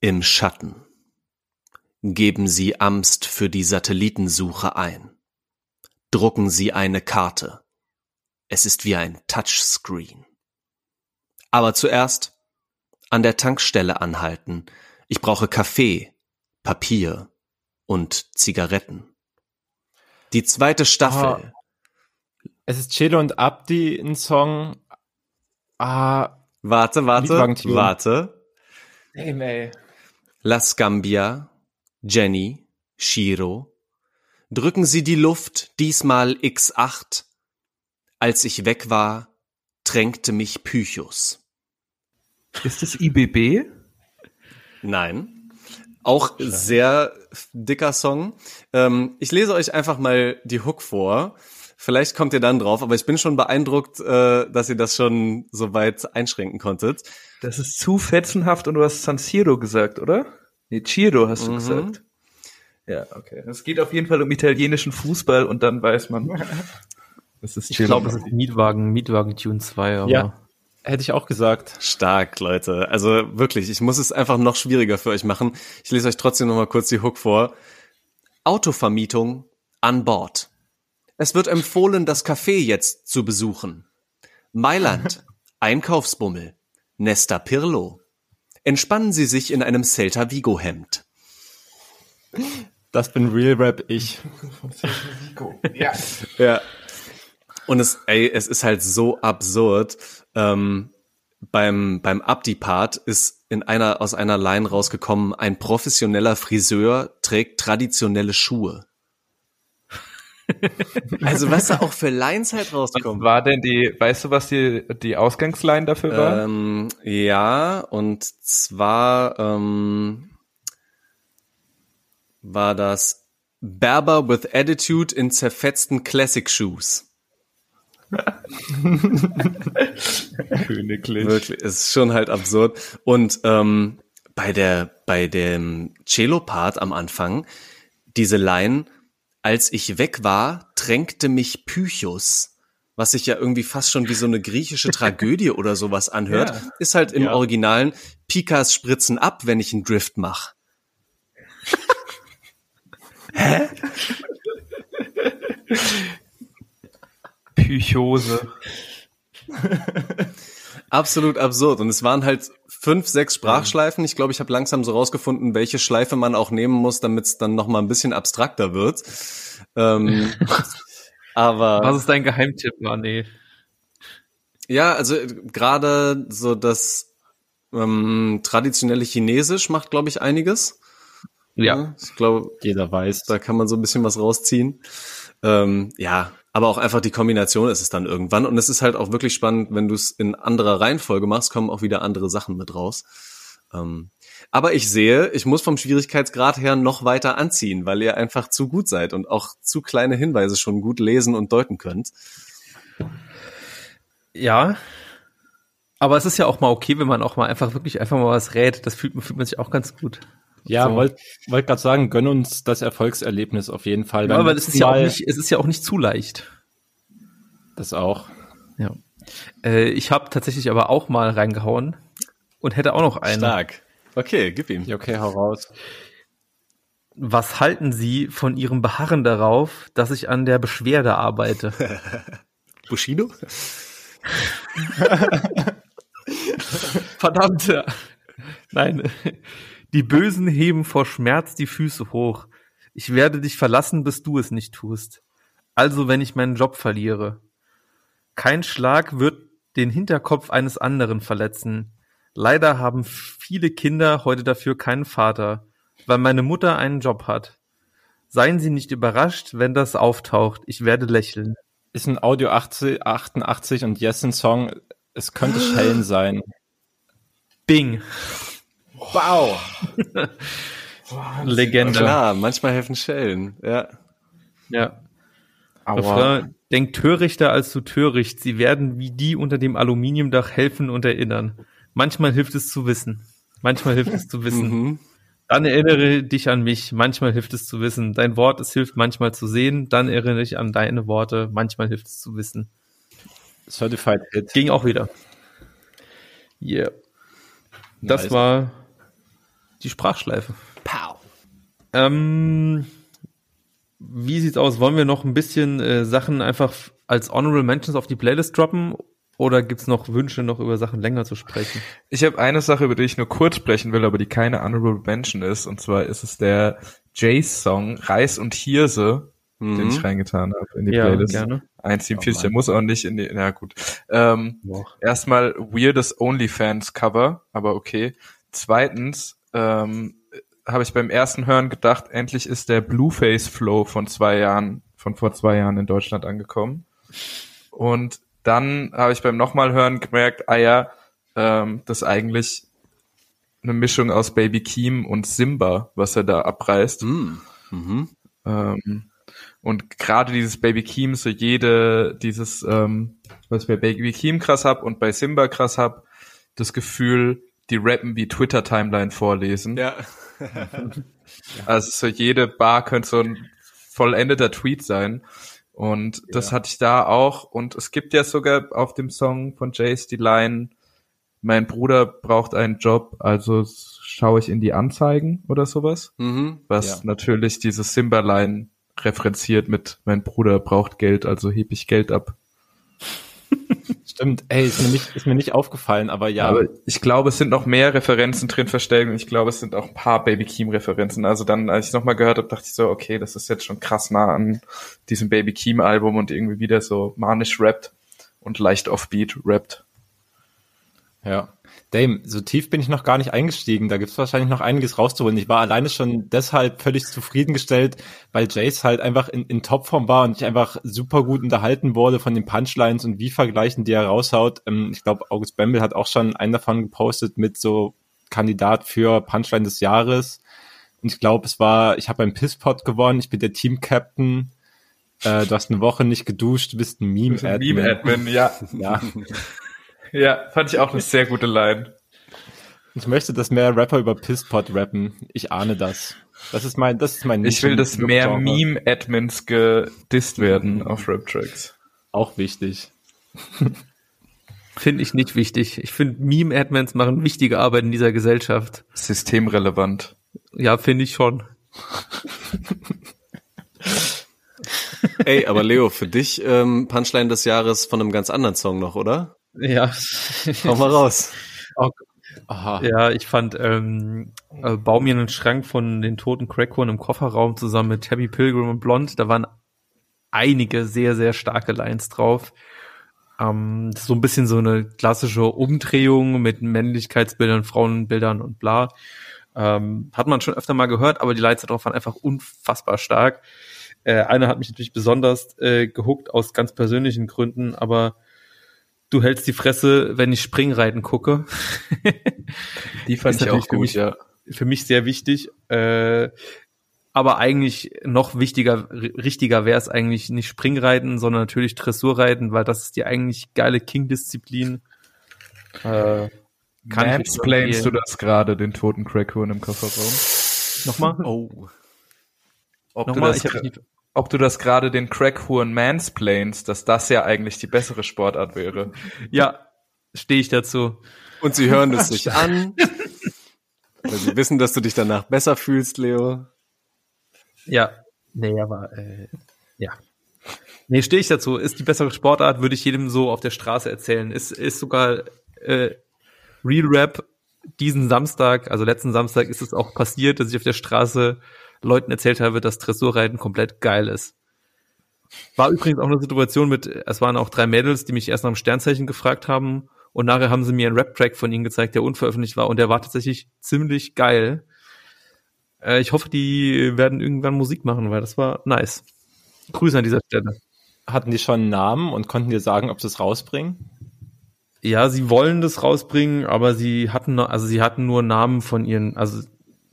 Im Schatten. Geben Sie Amst für die Satellitensuche ein. Drucken Sie eine Karte. Es ist wie ein Touchscreen. Aber zuerst an der Tankstelle anhalten. Ich brauche Kaffee, Papier und Zigaretten. Die zweite Staffel. Es ist Chelo und Abdi ein Song. Ah, Warte, warte, warte. Damn, ey. La Scambia, Jenny, Shiro. Drücken Sie die Luft, diesmal X8. Als ich weg war, tränkte mich Pychus. Ist das IBB? Nein. Auch sehr dicker Song. Ähm, ich lese euch einfach mal die Hook vor. Vielleicht kommt ihr dann drauf, aber ich bin schon beeindruckt, äh, dass ihr das schon so weit einschränken konntet. Das ist zu fetzenhaft und du hast San Siro gesagt, oder? Nee, Ciro hast du Mhm. gesagt. Ja, okay. Es geht auf jeden Fall um italienischen Fußball und dann weiß man. Das ist Ich glaube, es ist Mietwagen, Mietwagen Tune 2, aber ja. Hätte ich auch gesagt. Stark, Leute. Also wirklich, ich muss es einfach noch schwieriger für euch machen. Ich lese euch trotzdem noch mal kurz die Hook vor. Autovermietung an Bord. Es wird empfohlen, das Café jetzt zu besuchen. Mailand, Einkaufsbummel, Nesta Pirlo. Entspannen Sie sich in einem Celta Vigo Hemd. Das bin Real Rap ich. Ja. Ja. Und es, ey, es ist halt so absurd. Ähm, beim, beim Abdi-Part ist in einer, aus einer Line rausgekommen, ein professioneller Friseur trägt traditionelle Schuhe. also was da auch für Lines halt Was rauskommen. war denn die, weißt du, was die, die Ausgangsline dafür war? Ähm, ja, und zwar, ähm, war das Berber with Attitude in zerfetzten Classic Shoes. Königlich. Wirklich, ist schon halt absurd. Und ähm, bei der bei dem Cello-Part am Anfang diese Line, als ich weg war, tränkte mich Pychus, was sich ja irgendwie fast schon wie so eine griechische Tragödie oder sowas anhört, Ja. ist halt im Ja. Originalen Pikas spritzen ab, wenn ich einen Drift mache. Psychose. Absolut absurd. Und es waren halt fünf, sechs Sprachschleifen. Ich glaube, ich habe langsam so rausgefunden, welche Schleife man auch nehmen muss, damit es dann noch mal ein bisschen abstrakter wird. Ähm, aber Was ist dein Geheimtipp, Mann? ja, also äh, gerade so das ähm, traditionelle Chinesisch macht, glaube ich, einiges. Ja. Ich glaube, Jeder weiß. da kann man so ein bisschen was rausziehen. Ähm, ja, aber auch einfach die Kombination ist es dann irgendwann. Und es ist halt auch wirklich spannend, wenn du es in anderer Reihenfolge machst, kommen auch wieder andere Sachen mit raus. Ähm, aber ich sehe, ich muss vom Schwierigkeitsgrad her noch weiter anziehen, weil ihr einfach zu gut seid und auch zu kleine Hinweise schon gut lesen und deuten könnt. Ja. Aber es ist ja auch mal okay, wenn man auch mal einfach wirklich einfach mal was rät. Das fühlt, fühlt man sich auch ganz gut. Ja, So. wollte wollt gerade sagen, gönn uns das Erfolgserlebnis auf jeden Fall. Ja, weil es ist ja auch nicht, es ist ja auch nicht zu leicht. Das auch. Ja. Äh, ich habe tatsächlich aber auch mal reingehauen und hätte auch noch einen. Stark. Okay, gib ihm. Okay, hau raus. Was halten Sie von Ihrem Beharren darauf, dass ich an der Beschwerde arbeite? Bushido? Verdammt. Nein. Die Bösen heben vor Schmerz die Füße hoch. Ich werde dich verlassen, bis du es nicht tust. Also, wenn ich meinen Job verliere. Kein Schlag wird den Hinterkopf eines anderen verletzen. Leider haben viele Kinder heute dafür keinen Vater, weil meine Mutter einen Job hat. Seien Sie nicht überrascht, wenn das auftaucht. Ich werde lächeln. Ist ein Audio 80, 88 und Jessen Song. Es könnte Schellen sein. Bing. Wow. Legende. Klar, manchmal helfen Schellen. Ja. Ja. Refrain, denk törichter als du töricht. Sie werden wie die unter dem Aluminiumdach helfen und erinnern. Manchmal hilft es zu wissen. Manchmal hilft es zu wissen. Mhm. Dann erinnere dich an mich. Manchmal hilft es zu wissen. Dein Wort, es hilft manchmal zu sehen. Dann erinnere dich an deine Worte. Manchmal hilft es zu wissen. Certified Hit. Ging auch wieder. Yeah. Das Nice. war die Sprachschleife. Pow. Ähm, wie sieht's aus? Wollen wir noch ein bisschen äh, Sachen einfach als Honorable Mentions auf die Playlist droppen? Oder gibt's noch Wünsche, noch über Sachen länger zu sprechen? Ich habe eine Sache, über die ich nur kurz sprechen will, aber die keine Honorable Mention ist. Und zwar ist es der Jace-Song Reis und Hirse, den ich reingetan habe in die Ja, Playlist. gerne. 1,47, der muss auch nicht in die, na gut. Ähm, erstmal weirdes OnlyFans-Cover, aber okay. Zweitens ähm, habe ich beim ersten Hören gedacht, endlich ist der Blueface-Flow von zwei Jahren, von vor zwei Jahren in Deutschland angekommen. Und dann habe ich beim nochmal hören gemerkt, ah ja, ähm, das ist eigentlich eine Mischung aus Baby Keem und Simba, was er da abreißt. Mhm. Mhm. Ähm, und gerade dieses Baby Keem, so jede, dieses, ähm, was ich bei Baby Keem krass hab und bei Simba krass hab, das Gefühl, die rappen wie Twitter-Timeline vorlesen. Ja. Also so jede Bar könnte so ein vollendeter Tweet sein. Und das hatte ich da auch. Und es gibt ja sogar auf dem Song von Jace die Line, mein Bruder braucht einen Job, also schaue ich in die Anzeigen oder sowas. Mhm. Was Ja. natürlich diese Simba-Line referenziert mit mein Bruder braucht Geld, also heb ich Geld ab. Stimmt. Ey, ist mir nicht, ist mir nicht aufgefallen, aber ja. Aber ich glaube, es sind noch mehr Referenzen drin versteckt und ich glaube, es sind auch ein paar Baby Keem Referenzen. Also dann, als ich nochmal gehört habe, dachte ich so, okay, das ist jetzt schon krass nah an diesem Baby Keem Album und irgendwie wieder so manisch rappt und leicht offbeat rappt. Ja. Dame, so tief bin ich noch gar nicht eingestiegen. Da gibt's wahrscheinlich noch einiges rauszuholen. Ich war alleine schon deshalb völlig zufriedengestellt, weil Jace halt einfach in, in Topform war und ich einfach super gut unterhalten wurde von den Punchlines und wie vergleichen, die er raushaut. Ähm, ich glaube, August Bamble hat auch schon einen davon gepostet mit so Kandidat für Punchline des Jahres. Und ich glaube, es war, ich habe beim Pisspot gewonnen, ich bin der Team-Captain. Äh, du hast eine Woche nicht geduscht, du bist ein Meme-Admin. Meme-Admin, ja. ja. Ja, fand ich auch eine sehr gute Line. Ich möchte, dass mehr Rapper über Pisspot rappen. Ich ahne das. Das ist mein, das ist mein Ich will, dass mehr. Meme-Admins gedisst werden auf Rap-Tracks. Auch wichtig. Finde ich nicht wichtig. Ich finde, Meme-Admins machen wichtige Arbeit in dieser Gesellschaft. Systemrelevant. Ja, finde ich schon. Ey, aber Leo, für dich ähm, Punchline des Jahres von einem ganz anderen Song noch, oder? Ja. Hau mal raus. Aha. Ja, ich fand ähm, äh, Bau mir einen Schrank von den toten Crackhorn im Kofferraum zusammen mit Tabby Pilgrim und Blond. Da waren einige sehr, sehr starke Lines drauf. Ähm, so ein bisschen so eine klassische Umdrehung mit Männlichkeitsbildern, Frauenbildern und bla. Ähm, hat man schon öfter mal gehört, aber die Lines darauf waren einfach unfassbar stark. Äh, eine hat mich natürlich besonders äh, gehuckt aus ganz persönlichen Gründen, aber du hältst die Fresse, wenn ich Springreiten gucke. Die fand ich auch natürlich für gut, mich- ja. für mich sehr wichtig. Äh, aber eigentlich noch wichtiger, ri- richtiger wäre es eigentlich nicht Springreiten, sondern natürlich Dressurreiten, weil das ist die eigentlich geile King-Disziplin. Äh, kann ich Mansplainst du das gerade, den toten Crackhorn im Kofferraum? Nochmal? Oh. Ob, du Nochmal? das, Ich hab nicht, ob du das gerade den Crackhorn mansplainst, dass das ja eigentlich die bessere Sportart wäre. ja, stehe ich dazu. Und sie hören es sich an. Weil sie wissen, dass du dich danach besser fühlst, Leo. Ja. Nee, aber äh, ja. Nee, stehe ich dazu. Ist die bessere Sportart, würde ich jedem so auf der Straße erzählen. Ist, ist sogar äh, Real Rap diesen Samstag, also letzten Samstag, ist es auch passiert, dass ich auf der Straße Leuten erzählt habe, dass Dressurreiten komplett geil ist. War übrigens auch eine Situation mit, es waren auch drei Mädels, die mich erst nach dem Sternzeichen gefragt haben und nachher haben sie mir einen Rap-Track von ihnen gezeigt, der unveröffentlicht war und der war tatsächlich ziemlich geil. Äh, ich hoffe, die werden irgendwann Musik machen, weil das war nice. Grüße an dieser Stelle. Hatten die schon einen Namen und konnten dir sagen, ob sie es rausbringen? Ja, sie wollen das rausbringen, aber sie hatten also sie hatten nur Namen von ihren, also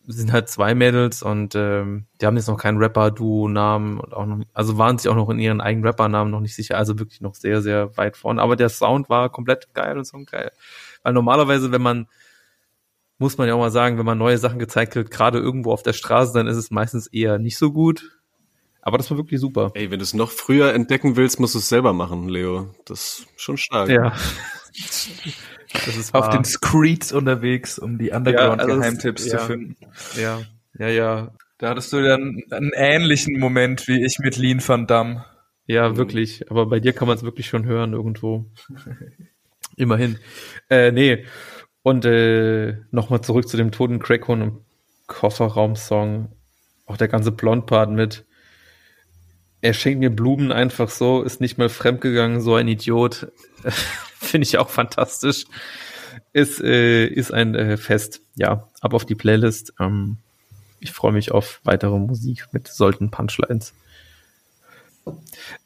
sind halt zwei Mädels und ähm, die haben jetzt noch keinen Rapper-Duo-Namen und auch noch, also waren sich auch noch in ihren eigenen Rapper-Namen noch nicht sicher, also wirklich noch sehr, sehr weit vorne. Aber der Sound war komplett geil und so geil. Weil normalerweise, wenn man, muss man ja auch mal sagen, wenn man neue Sachen gezeigt wird, gerade irgendwo auf der Straße, dann ist es meistens eher nicht so gut. Aber das war wirklich super. Ey, wenn du es noch früher entdecken willst, musst du es selber machen, Leo. Das ist schon stark. Ja. Das ist Auf den Screeds unterwegs, um die Ja, also Underground-Geheimtipps zu finden. ja, ja, ja, Da hattest du dann einen ähnlichen Moment wie ich mit Lean Van Damme. Ja, wirklich. Aber bei dir kann man es wirklich schon hören irgendwo. Immerhin. Äh, nee. Und äh, nochmal zurück zu dem toten Crackhorn im Kofferraum-Song. Auch der ganze Blond-Part mit Er schenkt mir Blumen einfach so, ist nicht mal fremdgegangen, so ein Idiot. Finde ich auch fantastisch. Ist, äh, ist ein äh, Fest. Ja, ab auf die Playlist. Ähm, ich freue mich auf weitere Musik mit solchen Punchlines.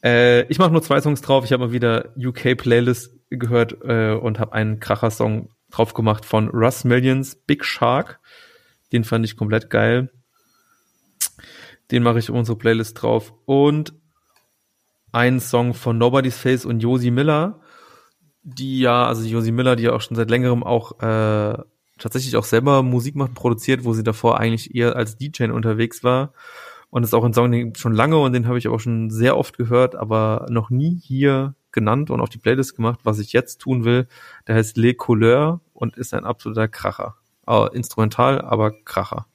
Äh, ich mache nur zwei Songs drauf. Ich habe mal wieder UK Playlist gehört äh, und habe einen Kracher-Song drauf gemacht von Russ Millions, Big Shark. Den fand ich komplett geil. Den mache ich auf unsere Playlist drauf. Und einen Song von Nobody's Face und Josie Miller, die ja, also Josie Miller, die ja auch schon seit längerem auch äh, tatsächlich auch selber Musik macht, produziert, wo sie davor eigentlich eher als DJ unterwegs war. Und ist auch ein Song, den schon lange und den habe ich auch schon sehr oft gehört, aber noch nie hier genannt und auf die Playlist gemacht, was ich jetzt tun will. Der heißt Les Couleurs und ist ein absoluter Kracher. Äh, instrumental, aber Kracher.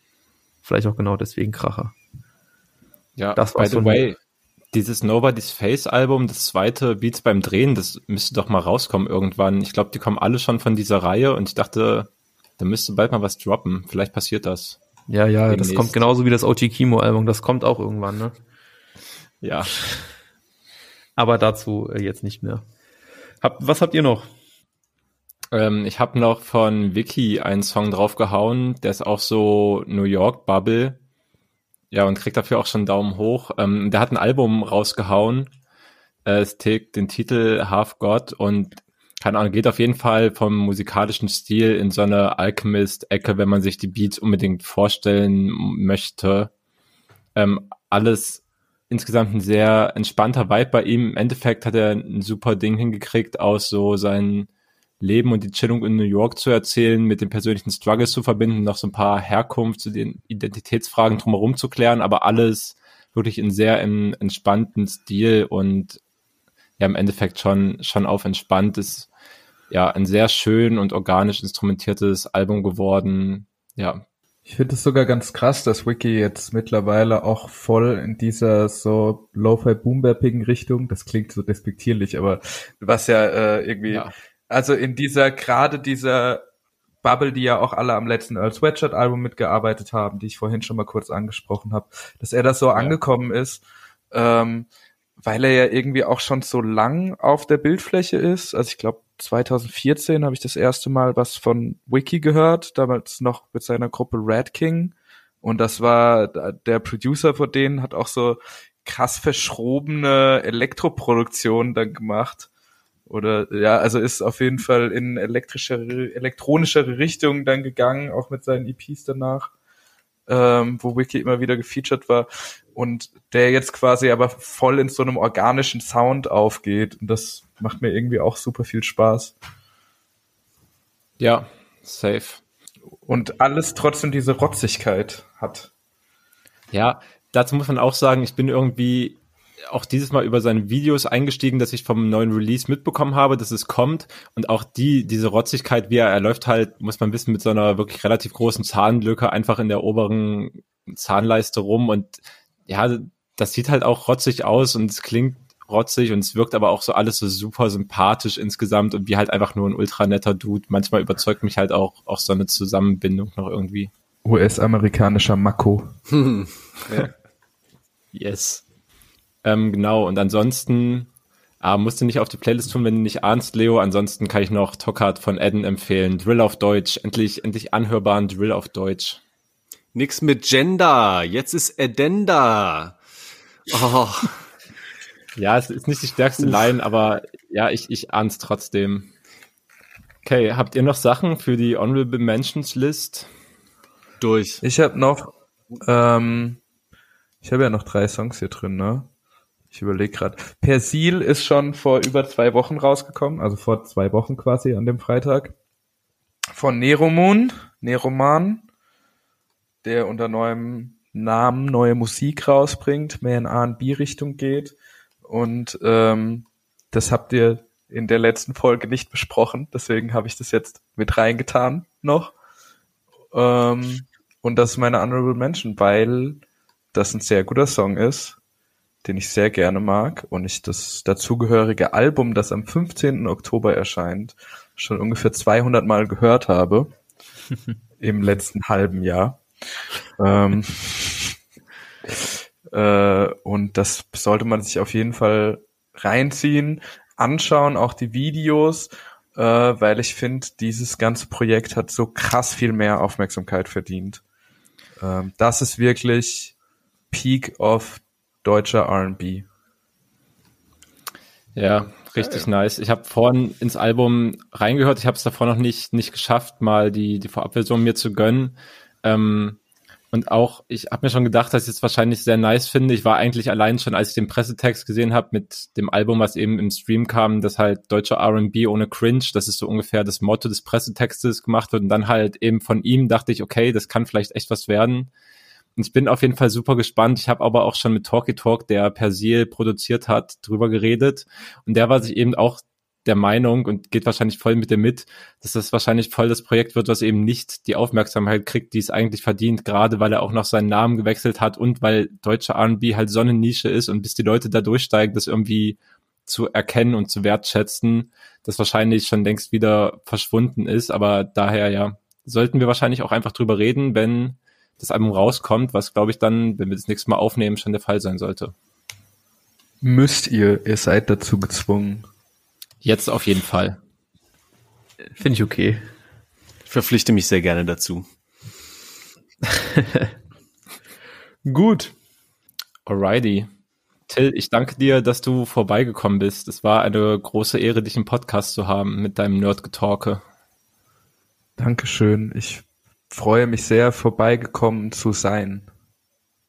Vielleicht auch genau deswegen Kracher. Ja, Das by war's the von way, dieses Nobody's Face Album, das zweite Beats beim Drehen, das müsste doch mal rauskommen irgendwann. Ich glaube, die kommen alle schon von dieser Reihe und ich dachte, da müsste bald mal was droppen. Vielleicht passiert das. Ja, ja, das Demnächst. kommt genauso wie das OG Kimo Album, das kommt auch irgendwann, ne? Ja. Aber dazu äh, jetzt nicht mehr. Hab, was habt ihr noch? Ähm, ich habe noch von Vicky einen Song draufgehauen, der ist auch so New York Bubble. Ja, und kriegt dafür auch schon einen Daumen hoch. Ähm, der hat ein Album rausgehauen. Äh, es trägt den Titel Half God und keine Ahnung, geht auf jeden Fall vom musikalischen Stil in so eine Alchemist-Ecke, wenn man sich die Beats unbedingt vorstellen möchte. Ähm, alles insgesamt ein sehr entspannter Vibe bei ihm. Im Endeffekt hat er ein super Ding hingekriegt, aus so sein Leben und die Chillung in New York zu erzählen, mit den persönlichen Struggles zu verbinden, noch so ein paar Herkunft zu den Identitätsfragen drumherum zu klären, aber alles wirklich in sehr im entspannten Stil und ja im Endeffekt schon schon auf entspannt ist ja ein sehr schön und organisch instrumentiertes Album geworden. Ja. Ich finde es sogar ganz krass, dass Wiki jetzt mittlerweile auch voll in dieser so Lo-Fi Boombapping Richtung, das klingt so despektierlich, aber was ja äh, irgendwie, ja. Also in dieser, gerade dieser Bubble, die ja auch alle am letzten Earl Sweatshirt Album mitgearbeitet haben, die ich vorhin schon mal kurz angesprochen habe, dass er da so ja. angekommen ist, ähm, weil er ja irgendwie auch schon so lang auf der Bildfläche ist. Also ich glaube 2014 habe ich das erste Mal was von Wiki gehört, damals noch mit seiner Gruppe Red King. Und das war der Producer von denen hat auch so krass verschrobene Elektroproduktionen dann gemacht. Oder ja, also ist auf jeden Fall in elektrischere, elektronischere Richtung dann gegangen, auch mit seinen EPs danach ähm, wo Wiki immer wieder gefeatured war und der jetzt quasi aber voll in so einem organischen Sound aufgeht und das macht mir irgendwie auch super viel Spaß. Ja, safe. Und alles trotzdem diese Rotzigkeit hat. Ja, dazu muss man auch sagen, ich bin irgendwie auch dieses Mal über seine Videos eingestiegen, dass ich vom neuen Release mitbekommen habe, dass es kommt und auch die, diese Rotzigkeit, wie er, er läuft halt, muss man wissen, mit so einer wirklich relativ großen Zahnlücke einfach in der oberen Zahnleiste rum und ja, das sieht halt auch rotzig aus und es klingt rotzig und es wirkt aber auch so alles so super sympathisch insgesamt und wie halt einfach nur ein ultra netter Dude. Manchmal überzeugt mich halt auch, auch so eine Zusammenbindung noch irgendwie. US-amerikanischer Mako. ja. Yes. Ähm, genau, und ansonsten äh, musst du nicht auf die Playlist tun, wenn du nicht ahnst, Leo. Ansonsten kann ich noch Tockhart von Eden empfehlen. Drill auf Deutsch. Endlich, endlich anhörbaren Drill auf Deutsch. Nix mit Gender. Jetzt ist Edenda. Oh. ja, es ist nicht die stärkste Uff. Line, aber ja, ich, ich ahn's trotzdem. Okay, habt ihr noch Sachen für die Honorable Mentions List? Durch. Ich habe noch, ähm, ich habe ja noch drei Songs hier drin, ne? Ich überlege gerade. Persil ist schon vor über zwei Wochen rausgekommen, also vor zwei Wochen quasi an dem Freitag. Von Neromoon, Neroman, der unter neuem Namen neue Musik rausbringt, mehr in A&B-Richtung geht. Und ähm, das habt ihr in der letzten Folge nicht besprochen, deswegen habe ich das jetzt mit reingetan noch. Ähm, und das ist meine Honorable Mention, weil das ein sehr guter Song ist den ich sehr gerne mag und ich das dazugehörige Album, das am 15. Oktober erscheint, schon ungefähr 200 Mal gehört habe im letzten halben Jahr. Ähm, äh, und das sollte man sich auf jeden Fall reinziehen, anschauen, auch die Videos, äh, weil ich finde, dieses ganze Projekt hat so krass viel mehr Aufmerksamkeit verdient. Ähm, das ist wirklich Peak of deutscher R&B. Ja, richtig Geil. nice. Ich habe vorhin ins Album reingehört. Ich habe es davor noch nicht nicht geschafft, mal die die Vorabversion mir zu gönnen. Ähm, und auch, ich habe mir schon gedacht, dass ich es wahrscheinlich sehr nice finde. Ich war eigentlich allein schon, als ich den Pressetext gesehen habe mit dem Album, was eben im Stream kam, dass halt deutscher R&B ohne Cringe, das ist so ungefähr das Motto des Pressetextes gemacht wird. Und dann halt eben von ihm dachte ich, okay, das kann vielleicht echt was werden. Ich bin auf jeden Fall super gespannt. Ich habe aber auch schon mit Talkie Talk, der Persil produziert hat, drüber geredet. Und der war sich eben auch der Meinung und geht wahrscheinlich voll mit dir mit, dass das wahrscheinlich voll das Projekt wird, was eben nicht die Aufmerksamkeit kriegt, die es eigentlich verdient, gerade weil er auch noch seinen Namen gewechselt hat und weil deutsche R&B halt so eine Nische ist und bis die Leute da durchsteigen, das irgendwie zu erkennen und zu wertschätzen, das wahrscheinlich schon längst wieder verschwunden ist, aber daher ja, sollten wir wahrscheinlich auch einfach drüber reden, wenn das Album rauskommt, was glaube ich dann, wenn wir das nächste Mal aufnehmen, schon der Fall sein sollte. Müsst ihr, ihr seid dazu gezwungen. Jetzt auf jeden Fall. Finde ich okay. Ich verpflichte mich sehr gerne dazu. Gut. Alrighty. Till, ich danke dir, dass du vorbeigekommen bist. Es war eine große Ehre, dich im Podcast zu haben mit deinem Nerdgetalke. Dankeschön. Ich freue mich sehr, vorbeigekommen zu sein.